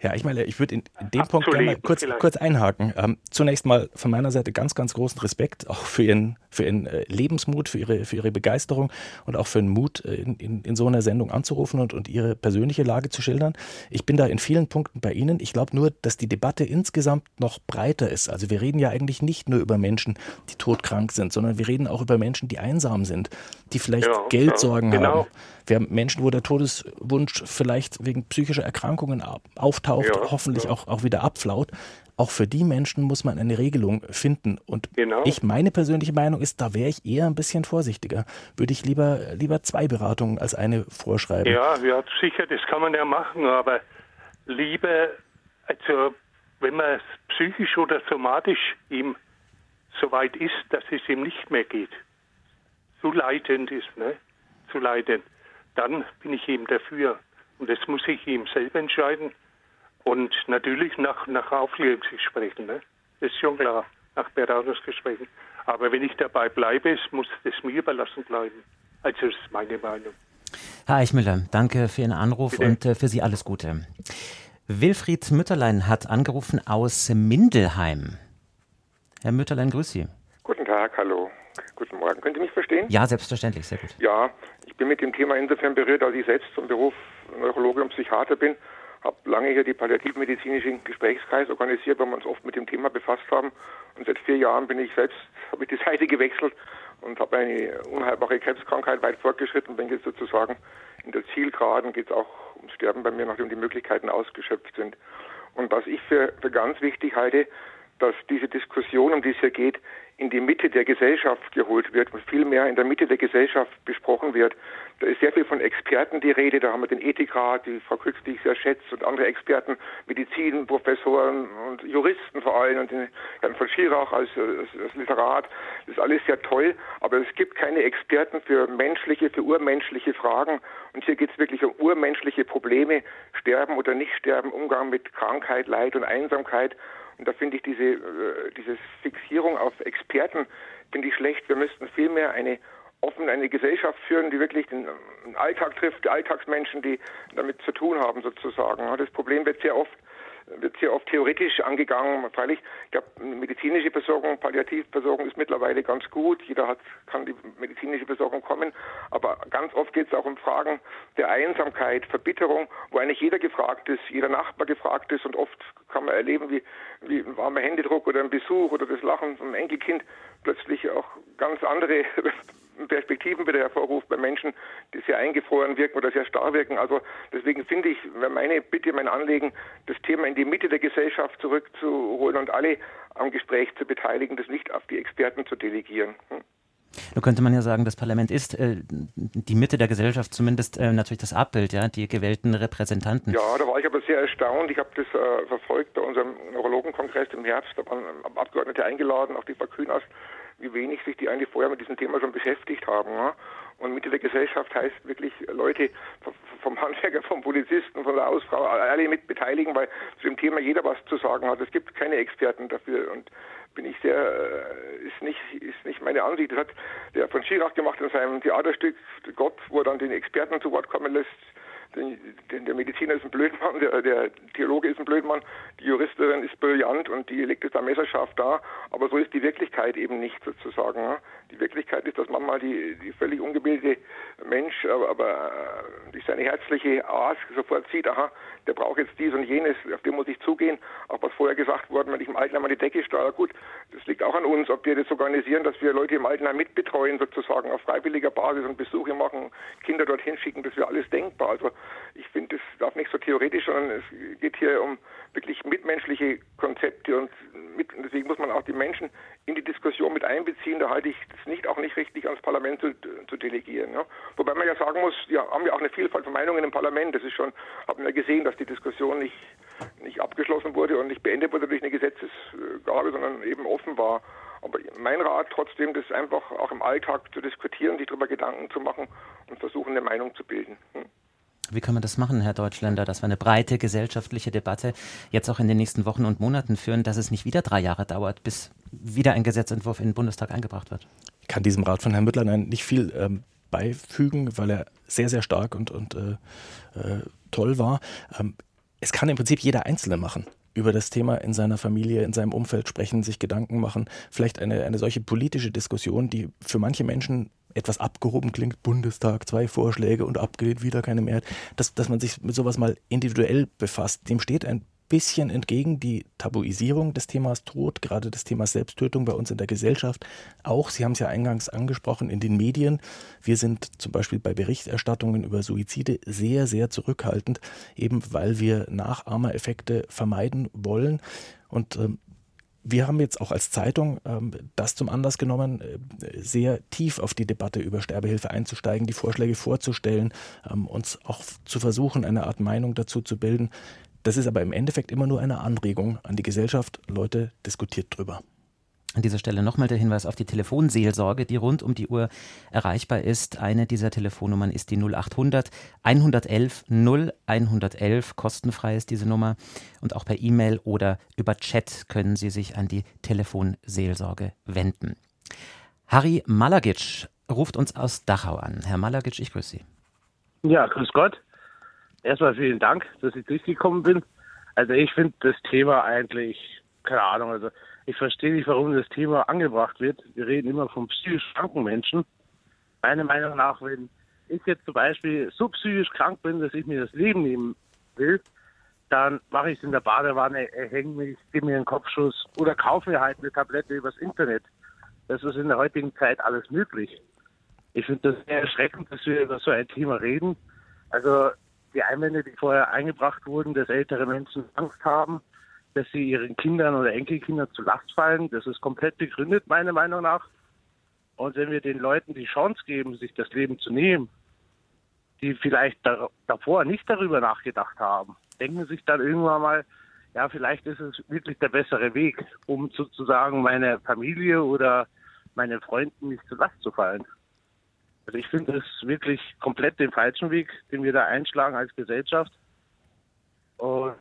Ja, ich meine, ich würde in, dem Punkt gerne mal kurz, kurz einhaken. Ähm, zunächst mal von meiner Seite ganz, ganz großen Respekt auch für Ihren, für Ihren äh, Lebensmut, für Ihre, für Ihre Begeisterung und auch für den Mut, äh, in, in, in so einer Sendung anzurufen und, und Ihre persönliche Lage zu schildern. Ich bin da in vielen Punkten bei Ihnen. Ich glaube nur, dass die Debatte insgesamt noch breiter ist. Also wir reden ja eigentlich nicht nur über Menschen, die todkrank sind, sondern wir reden auch über Menschen, die einsam sind, die vielleicht ja, Geldsorgen ja, genau. haben. Wir haben Menschen, wo der Todeswunsch vielleicht wegen psychischer Erkrankungen auftaucht, ja, hoffentlich ja. Auch, auch wieder abflaut. Auch für die Menschen muss man eine Regelung finden. Und genau. ich, meine persönliche Meinung ist, da wäre ich eher ein bisschen vorsichtiger. Würde ich lieber, lieber zwei Beratungen als eine vorschreiben. Ja, ja, sicher, das kann man ja machen, aber lieber, also wenn man psychisch oder somatisch ihm so weit ist, dass es ihm nicht mehr geht, zu leidend ist, ne? zu leidend, dann bin ich eben dafür. Und das muss ich ihm selber entscheiden. Und natürlich nach, nach Aufklärungsgesprächen. Ne? Das ist schon klar, nach Beratungsgesprächen. Aber wenn ich dabei bleibe, muss das mir überlassen bleiben. Also das ist meine Meinung. Herr Eichmüller, danke für Ihren Anruf Bitte. und äh, für Sie alles Gute. Wilfried Mütterlein hat angerufen aus Mindelheim. Herr Mütterlein, grüß Sie. Guten Tag, hallo. Guten Morgen. Können Sie mich verstehen? Ja, selbstverständlich, sehr gut. Ja, ich bin mit dem Thema insofern berührt, als ich selbst zum Beruf Neurologe und Psychiater bin. Habe lange hier die palliativmedizinischen Gesprächskreis organisiert, weil wir uns oft mit dem Thema befasst haben. Und seit vier Jahren bin ich selbst, habe ich die Seite gewechselt und habe eine unheilbare Krebskrankheit weit fortgeschritten, bin jetzt sozusagen in der Zielgeraden, geht es auch ums Sterben bei mir, nachdem die Möglichkeiten ausgeschöpft sind. Und was ich für, für ganz wichtig halte, dass diese Diskussion, um die es hier geht, in die Mitte der Gesellschaft geholt wird und viel mehr in der Mitte der Gesellschaft besprochen wird. Da ist sehr viel von Experten die Rede. Da haben wir den Ethikrat, die Frau Krütz, die ich sehr schätze, und andere Experten, Medizinprofessoren und Juristen vor allem und den Herrn von Schirach als, als, als Literat. Das ist alles sehr toll, aber es gibt keine Experten für menschliche, für urmenschliche Fragen. Und hier geht es wirklich um urmenschliche Probleme, Sterben oder nicht sterben, Umgang mit Krankheit, Leid und Einsamkeit. Und da finde ich diese, äh, diese Fixierung auf Experten, finde ich schlecht. Wir müssten vielmehr eine offen eine Gesellschaft führen, die wirklich den, Alltag trifft, die Alltagsmenschen, die damit zu tun haben sozusagen. Das Problem wird sehr oft wird sehr oft theoretisch angegangen. Freilich, ich glaube, medizinische Versorgung, Palliativversorgung ist mittlerweile ganz gut. Jeder hat, kann die medizinische Versorgung kommen. Aber ganz oft geht es auch um Fragen der Einsamkeit, Verbitterung, wo eigentlich jeder gefragt ist, jeder Nachbar gefragt ist. Und oft kann man erleben, wie, wie ein warmer Händedruck oder ein Besuch oder das Lachen vom Enkelkind plötzlich auch ganz andere Perspektiven wieder hervorruft bei Menschen, die sehr eingefroren wirken oder sehr starr wirken. Also deswegen finde ich, meine Bitte, mein Anliegen, das Thema in die Mitte der Gesellschaft zurückzuholen und alle am Gespräch zu beteiligen, das nicht auf die Experten zu delegieren. Hm. Nun könnte man ja sagen, das Parlament ist äh, die Mitte der Gesellschaft, zumindest äh, natürlich das Abbild, ja, die gewählten Repräsentanten. Ja, da war ich aber sehr erstaunt. Ich habe das äh, verfolgt bei unserem Neurologenkongress im Herbst. Da waren Abgeordnete eingeladen, auch die Frau Kühners wie wenig sich die eigentlich vorher mit diesem Thema schon beschäftigt haben. Ne? Und Mitte der Gesellschaft heißt wirklich Leute vom Handwerker, vom Polizisten, von der Hausfrau, alle mit beteiligen, weil zu dem Thema jeder was zu sagen hat. Es gibt keine Experten dafür und bin ich sehr, äh, ist nicht, ist nicht meine Ansicht. Das hat der von Schirach gemacht in seinem Theaterstück Gott, wo er dann den Experten zu Wort kommen lässt, der Mediziner ist ein Blödmann, der, der Theologe ist ein Blödmann, die Juristin ist brillant und die legt es da messerscharf da. Aber so ist die Wirklichkeit eben nicht sozusagen. Die Wirklichkeit ist, dass manchmal die, die völlig ungebildete Mensch, aber, aber äh, durch seine herzliche Art sofort sieht, aha, der braucht jetzt dies und jenes, auf den muss ich zugehen. Auch was vorher gesagt worden, wenn ich im Altenheim an die Decke strahle, gut, das liegt auch an uns, ob wir das organisieren, dass wir Leute im Altenheim mitbetreuen, sozusagen auf freiwilliger Basis und Besuche machen, Kinder dorthin schicken, das wäre alles denkbar. Also ich finde, das darf nicht so theoretisch, sondern es geht hier um wirklich mitmenschliche Konzepte und, mit, und deswegen muss man auch die Menschen in die Diskussion mit einbeziehen. Da halte ich es nicht auch nicht richtig ans Parlament zu, zu delegieren. Ja. Wobei man ja sagen muss, ja, haben wir auch eine Vielfalt von Meinungen im Parlament. Das ist schon, haben wir gesehen, dass die Diskussion nicht, nicht abgeschlossen wurde und nicht beendet wurde durch eine Gesetzesgabe, sondern eben offen war. Aber mein Rat trotzdem, das einfach auch im Alltag zu diskutieren, sich darüber Gedanken zu machen und versuchen, eine Meinung zu bilden. Hm. Wie können wir das machen, Herr Deutschländer, dass wir eine breite gesellschaftliche Debatte jetzt auch in den nächsten Wochen und Monaten führen, dass es nicht wieder drei Jahre dauert, bis wieder ein Gesetzentwurf in den Bundestag eingebracht wird? Kann diesem Rat von Herrn Müttlein nicht viel ähm, beifügen, weil er sehr, sehr stark und, und äh, äh, toll war. Ähm, es kann im Prinzip jeder Einzelne machen über das Thema in seiner Familie, in seinem Umfeld sprechen, sich Gedanken machen. Vielleicht eine, eine solche politische Diskussion, die für manche Menschen etwas abgehoben klingt, Bundestag, zwei Vorschläge und abgelehnt, wieder keine Mehrheit, dass, dass man sich mit sowas mal individuell befasst. Dem steht ein bisschen entgegen die Tabuisierung des Themas Tod, gerade des Themas Selbsttötung bei uns in der Gesellschaft. Auch, Sie haben es ja eingangs angesprochen, in den Medien. Wir sind zum Beispiel bei Berichterstattungen über Suizide sehr, sehr zurückhaltend, eben weil wir Nachahmereffekte vermeiden wollen. Und ähm, wir haben jetzt auch als Zeitung ähm, das zum Anlass genommen, äh, sehr tief auf die Debatte über Sterbehilfe einzusteigen, die Vorschläge vorzustellen, ähm, uns auch zu versuchen, eine Art Meinung dazu zu bilden. Das ist aber im Endeffekt immer nur eine Anregung an die Gesellschaft. Leute, diskutiert drüber. An dieser Stelle nochmal der Hinweis auf die Telefonseelsorge, die rund um die Uhr erreichbar ist. Eine dieser Telefonnummern ist die 0800 111 0111. Kostenfrei ist diese Nummer. Und auch per E-Mail oder über Chat können Sie sich an die Telefonseelsorge wenden. Harry Malagic ruft uns aus Dachau an. Herr Malagic, ich grüße Sie. Ja, grüß Gott. Erstmal vielen Dank, dass ich durchgekommen bin. Also ich finde das Thema eigentlich, keine Ahnung, also ich verstehe nicht, warum das Thema angebracht wird. Wir reden immer von psychisch kranken Menschen. Meiner Meinung nach, wenn ich jetzt zum Beispiel so psychisch krank bin, dass ich mir das Leben nehmen will, dann mache ich es in der Badewanne, hänge mich, gebe mir einen Kopfschuss oder kaufe mir halt eine Tablette übers Internet. Das ist in der heutigen Zeit alles möglich. Ich finde das sehr erschreckend, dass wir über so ein Thema reden. Also die Einwände, die vorher eingebracht wurden, dass ältere Menschen Angst haben, dass sie ihren Kindern oder Enkelkindern zu Last fallen. Das ist komplett begründet, meiner Meinung nach. Und wenn wir den Leuten die Chance geben, sich das Leben zu nehmen, die vielleicht da, davor nicht darüber nachgedacht haben, denken sich dann irgendwann mal, ja, vielleicht ist es wirklich der bessere Weg, um sozusagen meine Familie oder meine Freunden nicht zu Last zu fallen. Also ich finde es wirklich komplett den falschen Weg, den wir da einschlagen als Gesellschaft. Und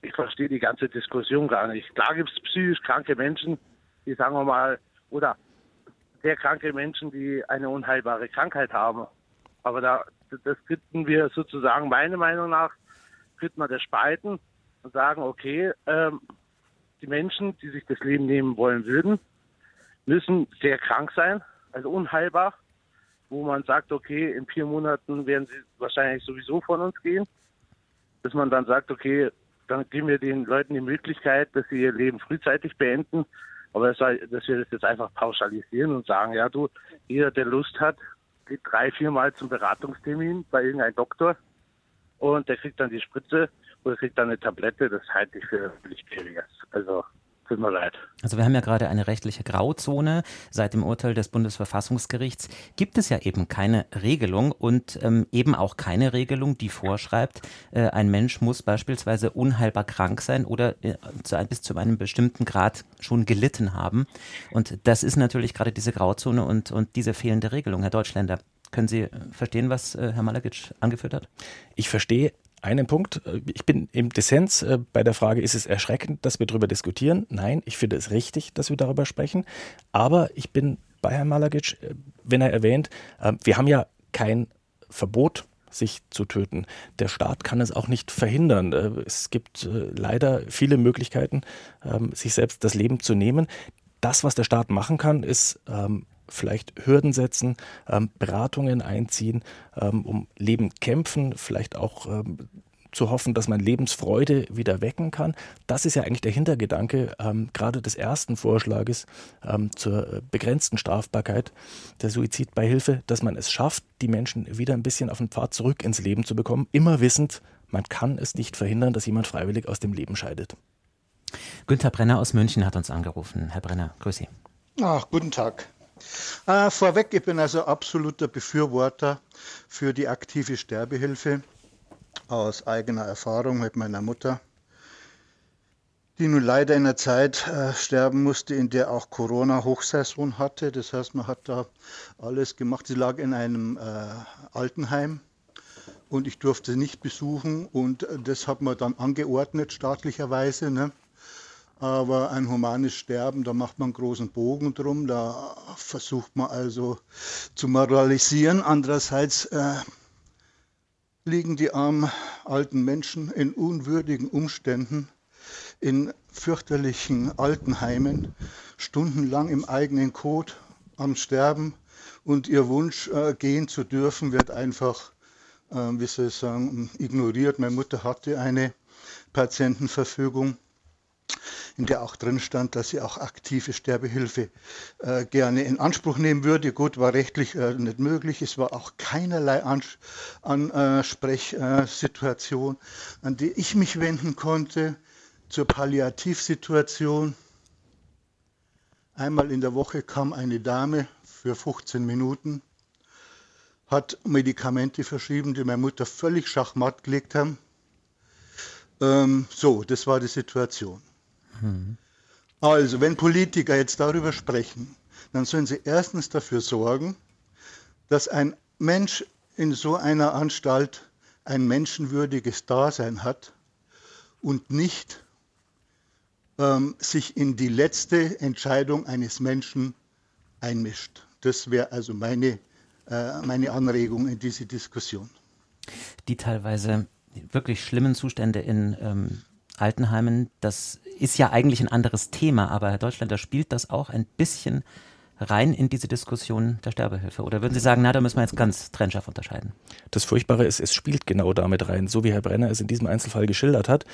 ich verstehe die ganze Diskussion gar nicht. Klar gibt es psychisch kranke Menschen, die sagen wir mal, oder sehr kranke Menschen, die eine unheilbare Krankheit haben. Aber da, das könnten wir sozusagen, meiner Meinung nach, könnte man das spalten und sagen, okay, ähm, die Menschen, die sich das Leben nehmen wollen würden, müssen sehr krank sein, also unheilbar, wo man sagt, okay, in vier Monaten werden sie wahrscheinlich sowieso von uns gehen, dass man dann sagt, okay, dann geben wir den Leuten die Möglichkeit, dass sie ihr Leben frühzeitig beenden. Aber dass wir das jetzt einfach pauschalisieren und sagen, ja du, jeder, der Lust hat, geht drei, viermal zum Beratungstermin bei irgendeinem Doktor und der kriegt dann die Spritze oder kriegt dann eine Tablette. Das halte ich für völlig pervers. Also Tut mir leid. Also wir haben ja gerade eine rechtliche Grauzone. Seit dem Urteil des Bundesverfassungsgerichts gibt es ja eben keine Regelung und ähm, eben auch keine Regelung, die vorschreibt, äh, ein Mensch muss beispielsweise unheilbar krank sein oder äh, zu, bis zu einem bestimmten Grad schon gelitten haben. Und das ist natürlich gerade diese Grauzone und, und diese fehlende Regelung. Herr Deutschländer, können Sie verstehen, was äh, Herr Malagic angeführt hat? Ich verstehe einen Punkt. Ich bin im Dissens äh, bei der Frage, ist es erschreckend, dass wir darüber diskutieren? Nein, ich finde es richtig, dass wir darüber sprechen. Aber ich bin bei Herrn Malagic, äh, wenn er erwähnt, äh, wir haben ja kein Verbot sich zu töten. Der Staat kann es auch nicht verhindern. Äh, es gibt äh, leider viele Möglichkeiten, ähm, sich selbst das Leben zu nehmen. Das, was der Staat machen kann, ist ähm, vielleicht Hürden setzen, ähm, Beratungen einziehen, um Leben kämpfen, vielleicht auch zu hoffen, dass man Lebensfreude wieder wecken kann. Das ist ja eigentlich der Hintergedanke ähm, gerade des ersten Vorschlages ähm, zur begrenzten Strafbarkeit der Suizidbeihilfe, dass man es schafft, die Menschen wieder ein bisschen auf den Pfad zurück ins Leben zu bekommen, immer wissend, man kann es nicht verhindern, dass jemand freiwillig aus dem Leben scheidet. Günther Brenner aus München hat uns angerufen. Herr Brenner, grüß Sie. Ach, guten Tag. Äh, vorweg, ich bin also absoluter Befürworter für die aktive Sterbehilfe aus eigener Erfahrung mit meiner Mutter, die nun leider in einer Zeit äh, sterben musste, in der auch Corona-Hochsaison hatte. Das heißt, man hat da alles gemacht. Sie lag in einem äh, Altenheim und ich durfte sie nicht besuchen und das hat man dann angeordnet staatlicherweise. Ne? Aber ein humanes Sterben, da macht man einen großen Bogen drum, da versucht man also zu moralisieren. Andererseits äh, liegen die armen alten Menschen in unwürdigen Umständen in fürchterlichen Altenheimen, stundenlang im eigenen Kot am Sterben und ihr Wunsch, äh, gehen zu dürfen, wird einfach, äh, wie soll ich sagen, ignoriert. Meine Mutter hatte eine Patientenverfügung in der auch drin stand, dass sie auch aktive Sterbehilfe äh, gerne in Anspruch nehmen würde. Gut, war rechtlich äh, nicht möglich. Es war auch keinerlei Ansprechsituation, äh, an die ich mich wenden konnte zur Palliativsituation. Einmal in der Woche kam eine Dame für 15 Minuten, hat Medikamente verschrieben, die meine Mutter völlig schachmatt gelegt haben. Ähm, so, das war die Situation. Also, wenn Politiker jetzt darüber sprechen, dann sollen sie erstens dafür sorgen, dass ein Mensch in so einer Anstalt ein menschenwürdiges Dasein hat und nicht ähm, sich in die letzte Entscheidung eines Menschen einmischt. Das wäre also meine, äh, meine Anregung in diese Diskussion. Die teilweise wirklich schlimmen Zustände in ähm, Altenheimen, das ist ja eigentlich ein anderes Thema, aber Herr Deutschlander spielt das auch ein bisschen rein in diese Diskussion der Sterbehilfe? Oder würden Sie sagen, na, da müssen wir jetzt ganz trennscharf unterscheiden? Das Furchtbare ist, es spielt genau damit rein, so wie Herr Brenner es in diesem Einzelfall geschildert hat.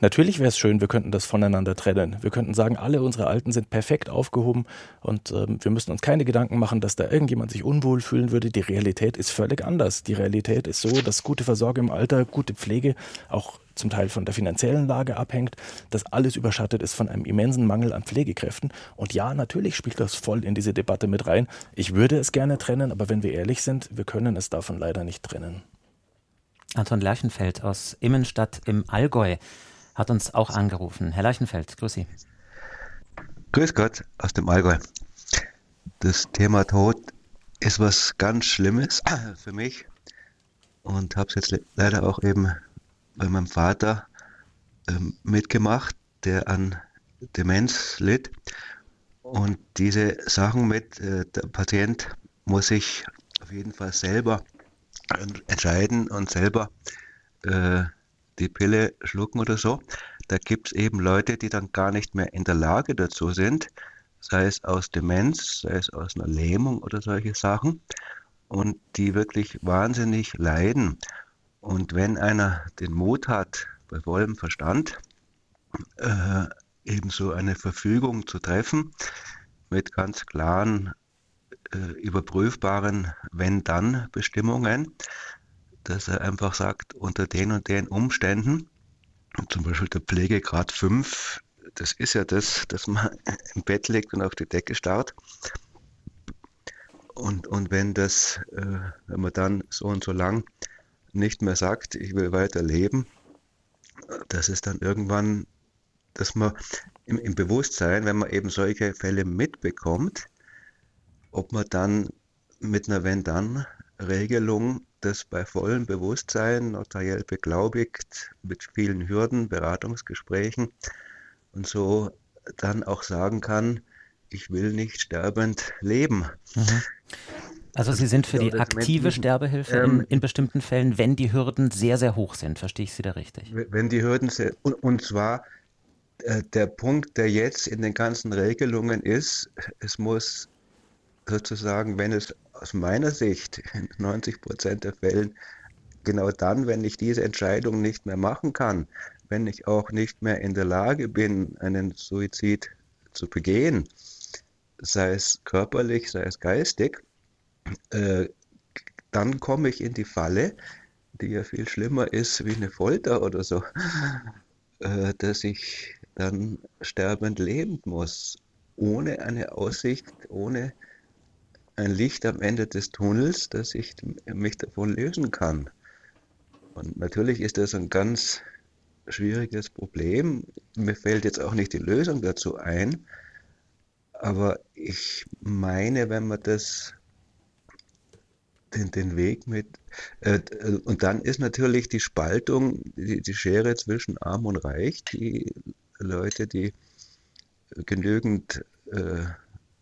Natürlich wäre es schön, wir könnten das voneinander trennen. Wir könnten sagen, alle unsere Alten sind perfekt aufgehoben und ähm, wir müssen uns keine Gedanken machen, dass da irgendjemand sich unwohl fühlen würde. Die Realität ist völlig anders. Die Realität ist so, dass gute Versorgung im Alter, gute Pflege auch zum Teil von der finanziellen Lage abhängt, dass alles überschattet ist von einem immensen Mangel an Pflegekräften. Und ja, natürlich spielt das voll in diese Debatte mit rein. Ich würde es gerne trennen, aber wenn wir ehrlich sind, wir können es davon leider nicht trennen. Anton Lerchenfeld aus Immenstadt im Allgäu hat uns auch angerufen. Herr Leichenfeld, grüß Sie. Grüß Gott aus dem Allgäu. Das Thema Tod ist was ganz Schlimmes für mich und habe es jetzt leider auch eben bei meinem Vater ähm, mitgemacht, der an Demenz litt. Und diese Sachen mit, äh, der Patient muss sich auf jeden Fall selber entscheiden und selber äh, die Pille schlucken oder so. Da gibt es eben Leute, die dann gar nicht mehr in der Lage dazu sind, sei es aus Demenz, sei es aus einer Lähmung oder solche Sachen, und die wirklich wahnsinnig leiden. Und wenn einer den Mut hat, bei vollem Verstand, äh, eben so eine Verfügung zu treffen, mit ganz klaren, äh, überprüfbaren Wenn-Dann-Bestimmungen, dass er einfach sagt, unter den und den Umständen, zum Beispiel der Pflegegrad 5, das ist ja das, dass man im Bett liegt und auf die Decke starrt. Und, und wenn das, äh, wenn man dann so und so lang nicht mehr sagt, ich will weiter leben, das ist dann irgendwann, dass man im, im Bewusstsein, wenn man eben solche Fälle mitbekommt, ob man dann mit einer Wenn-Dann-Regelung das bei vollem Bewusstsein notariell beglaubigt, mit vielen Hürden, Beratungsgesprächen und so dann auch sagen kann, ich will nicht sterbend leben. Mhm. Also Sie sind für die aktive Sterbehilfe in, ähm, in, bestimmten Fällen, wenn die Hürden sehr, sehr hoch sind. Verstehe ich Sie da richtig? Wenn die Hürden sehr, und, und zwar äh, der Punkt, der jetzt in den ganzen Regelungen ist, es muss sozusagen, wenn es aus meiner Sicht in 90 Prozent der Fällen genau dann, wenn ich diese Entscheidung nicht mehr machen kann, wenn ich auch nicht mehr in der Lage bin, einen Suizid zu begehen, sei es körperlich, sei es geistig, äh, dann komme ich in die Falle, die ja viel schlimmer ist wie eine Folter oder so, äh, dass ich dann sterbend leben muss, ohne eine Aussicht, ohne ein Licht am Ende des Tunnels, dass ich mich davon lösen kann. Und natürlich ist das ein ganz schwieriges Problem. Mir fällt jetzt auch nicht die Lösung dazu ein, aber ich meine, wenn man das den, den Weg mit. Äh, und dann ist natürlich die Spaltung, die, die Schere zwischen Arm und Reich. Die Leute, die genügend äh,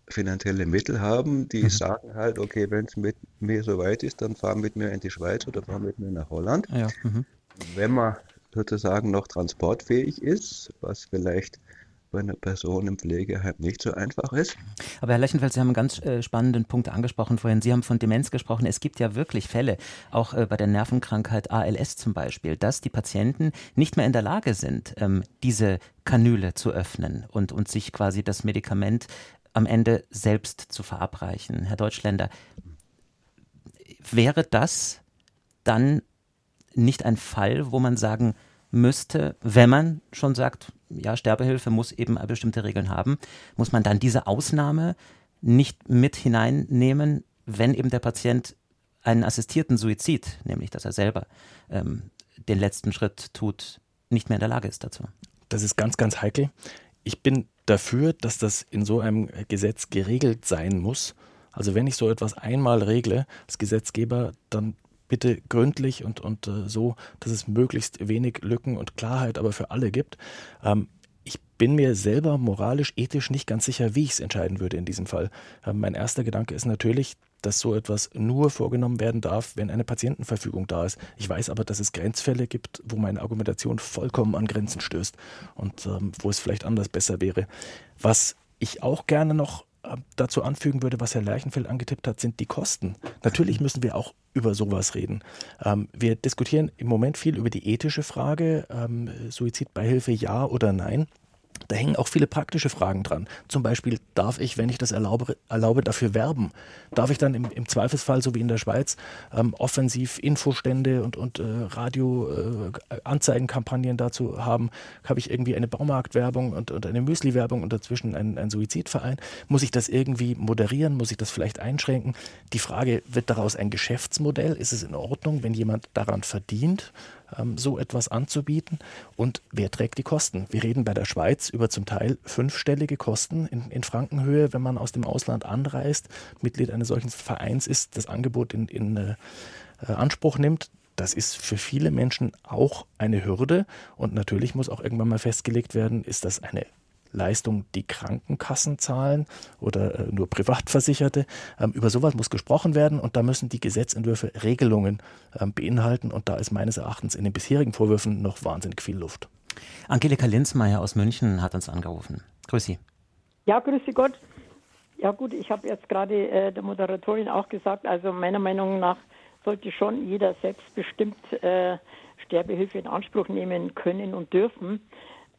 finanzielle Mittel haben, die mhm. sagen halt, okay, wenn es mit mir so weit ist, dann fahr mit mir in die Schweiz oder fahr mit mir nach Holland. Ja. Mhm. Wenn man sozusagen noch transportfähig ist, was vielleicht bei einer Person im Pflegeheim nicht so einfach ist. Aber Herr Lechenfeld, Sie haben einen ganz äh, spannenden Punkt angesprochen vorhin. Sie haben von Demenz gesprochen. Es gibt ja wirklich Fälle, auch äh, bei der Nervenkrankheit ALS zum Beispiel, dass die Patienten nicht mehr in der Lage sind, ähm, diese Kanüle zu öffnen und, und sich quasi das Medikament am Ende selbst zu verabreichen. Herr Deutschländer, wäre das dann nicht ein Fall, wo man sagen müsste, wenn man schon sagt, ja, Sterbehilfe muss eben bestimmte Regeln haben, muss man dann diese Ausnahme nicht mit hineinnehmen, wenn eben der Patient einen assistierten Suizid, nämlich dass er selber ähm, den letzten Schritt tut, nicht mehr in der Lage ist dazu. Das ist ganz, ganz heikel. Ich bin dafür, dass das in so einem Gesetz geregelt sein muss. Also wenn ich so etwas einmal regle als Gesetzgeber, dann bitte gründlich und, und äh, so, dass es möglichst wenig Lücken und Klarheit aber für alle gibt. Ähm, ich bin mir selber moralisch, ethisch nicht ganz sicher, wie ich es entscheiden würde in diesem Fall. Ähm, mein erster Gedanke ist natürlich, dass so etwas nur vorgenommen werden darf, wenn eine Patientenverfügung da ist. Ich weiß aber, dass es Grenzfälle gibt, wo meine Argumentation vollkommen an Grenzen stößt und ähm, wo es vielleicht anders besser wäre. Was ich auch gerne noch dazu anfügen würde, was Herr Lerchenfeld angetippt hat, sind die Kosten. Natürlich müssen wir auch über sowas reden. Ähm, wir diskutieren im Moment viel über die ethische Frage, ähm, Suizidbeihilfe ja oder nein. Da hängen auch viele praktische Fragen dran. Zum Beispiel, darf ich, wenn ich das erlaube, erlaube dafür werben? Darf ich dann im, im Zweifelsfall, so wie in der Schweiz, ähm, offensiv Infostände und, und äh, Radio-Anzeigenkampagnen äh, dazu haben? Habe ich irgendwie eine Baumarktwerbung und, und eine Müsli-Werbung und dazwischen ein, ein Suizidverein? Muss ich das irgendwie moderieren? Muss ich das vielleicht einschränken? Die Frage, wird daraus ein Geschäftsmodell? Ist es in Ordnung, wenn jemand daran verdient? Ähm, so etwas anzubieten. Und wer trägt die Kosten? Wir reden bei der Schweiz über zum Teil fünfstellige Kosten in, in Frankenhöhe, wenn man aus dem Ausland anreist, Mitglied eines solchen Vereins ist, das Angebot in, in äh, Anspruch nimmt. Das ist für viele Menschen auch eine Hürde. Und natürlich muss auch irgendwann mal festgelegt werden, ist das eine Leistung die Krankenkassen zahlen oder äh, nur Privatversicherte. Ähm, über sowas muss gesprochen werden und da müssen die Gesetzentwürfe Regelungen ähm, beinhalten und da ist meines Erachtens in den bisherigen Vorwürfen noch wahnsinnig viel Luft. Angelika Linzmeier aus München hat uns angerufen. Grüß Sie. Ja, grüße Gott. Ja gut, ich habe jetzt gerade äh, der Moderatorin auch gesagt, also meiner Meinung nach sollte schon jeder selbstbestimmt äh, Sterbehilfe in Anspruch nehmen können und dürfen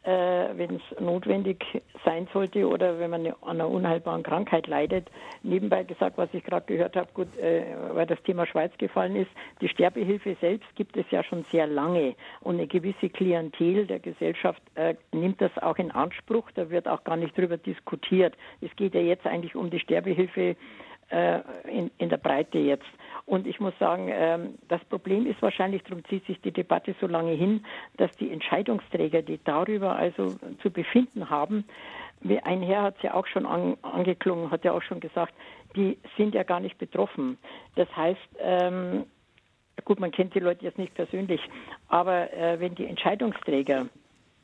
äh, wenn es notwendig sein sollte oder wenn man an einer unheilbaren Krankheit leidet. Nebenbei gesagt, was ich gerade gehört habe, gut, äh, weil das Thema Schweiz gefallen ist, die Sterbehilfe selbst gibt es ja schon sehr lange und eine gewisse Klientel der Gesellschaft äh, nimmt das auch in Anspruch. Da wird auch gar nicht drüber diskutiert. Es geht ja jetzt eigentlich um die Sterbehilfe äh, in, in der Breite jetzt. Und ich muss sagen, ähm, das Problem ist wahrscheinlich, darum zieht sich die Debatte so lange hin, dass die Entscheidungsträger, die darüber also zu befinden haben, ein Herr hat es ja auch schon an, angeklungen, hat ja auch schon gesagt, die sind ja gar nicht betroffen. Das heißt, ähm, gut, man kennt die Leute jetzt nicht persönlich, aber äh, wenn die Entscheidungsträger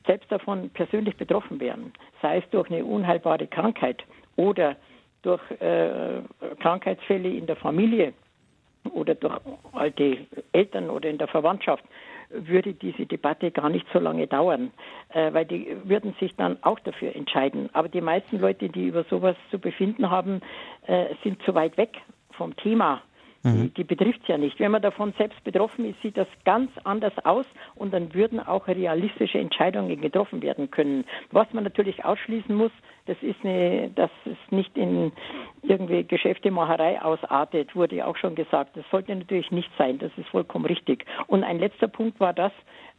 selbst davon persönlich betroffen wären, sei es durch eine unheilbare Krankheit oder durch äh, Krankheitsfälle in der Familie oder durch alte Eltern oder in der Verwandtschaft, würde diese Debatte gar nicht so lange dauern, äh, weil die würden sich dann auch dafür entscheiden. Aber die meisten Leute, die über sowas zu befinden haben, äh, sind zu weit weg vom Thema. Die, mhm. die betrifft es ja nicht. Wenn man davon selbst betroffen ist, sieht das ganz anders aus und dann würden auch realistische Entscheidungen getroffen werden können. Was man natürlich ausschließen muss, das ist eine, dass es nicht in irgendwie Geschäftemacherei ausartet, wurde auch schon gesagt. Das sollte natürlich nicht sein. Das ist vollkommen richtig. Und ein letzter Punkt war das,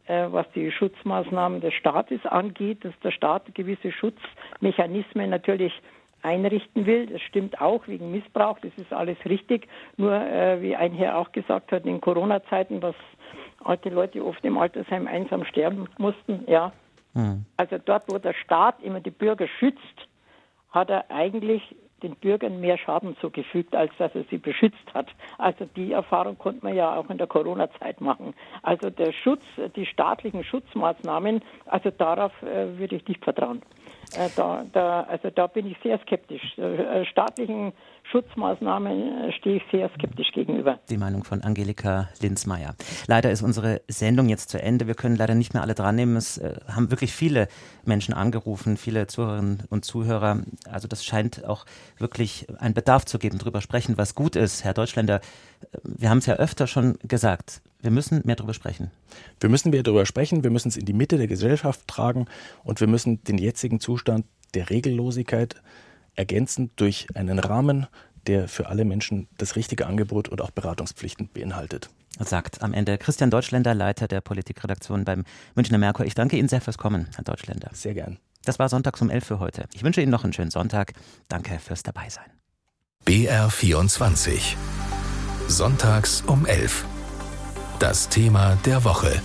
äh, was die Schutzmaßnahmen des Staates angeht, dass der Staat gewisse Schutzmechanismen natürlich einrichten will. Das stimmt auch wegen Missbrauch, das ist alles richtig. Nur, äh, wie ein Herr auch gesagt hat, in Corona-Zeiten, was alte Leute oft im Altersheim einsam sterben mussten, ja. Mhm. Also dort, wo der Staat immer die Bürger schützt, hat er eigentlich den Bürgern mehr Schaden zugefügt, als dass er sie beschützt hat. Also die Erfahrung konnte man ja auch in der Corona-Zeit machen. Also der Schutz, die staatlichen Schutzmaßnahmen, also darauf äh, würde ich nicht vertrauen. Äh, da, da, also da bin ich sehr skeptisch. Äh, staatlichen Schutzmaßnahmen äh, stehe ich sehr skeptisch gegenüber. Die Meinung von Angelika Linzmeier. Leider ist unsere Sendung jetzt zu Ende. Wir können leider nicht mehr alle dran nehmen. Es äh, haben wirklich viele Menschen angerufen, viele Zuhörerinnen und Zuhörer. Also das scheint auch wirklich einen Bedarf zu geben, darüber sprechen, was gut ist. Herr Deutschländer, wir haben es ja öfter schon gesagt. Wir müssen mehr darüber sprechen. Wir müssen mehr darüber sprechen, wir müssen es in die Mitte der Gesellschaft tragen und wir müssen den jetzigen Zustand der Regellosigkeit ergänzen durch einen Rahmen, der für alle Menschen das richtige Angebot und auch Beratungspflichten beinhaltet. Sagt am Ende Christian Deutschländer, Leiter der Politikredaktion beim Münchner Merkur. Ich danke Ihnen sehr fürs Kommen, Herr Deutschländer. Sehr gern. Das war Sonntags um 11 für heute. Ich wünsche Ihnen noch einen schönen Sonntag. Danke fürs Dabeisein. BR 24. Sonntags um 11. Das Thema der Woche.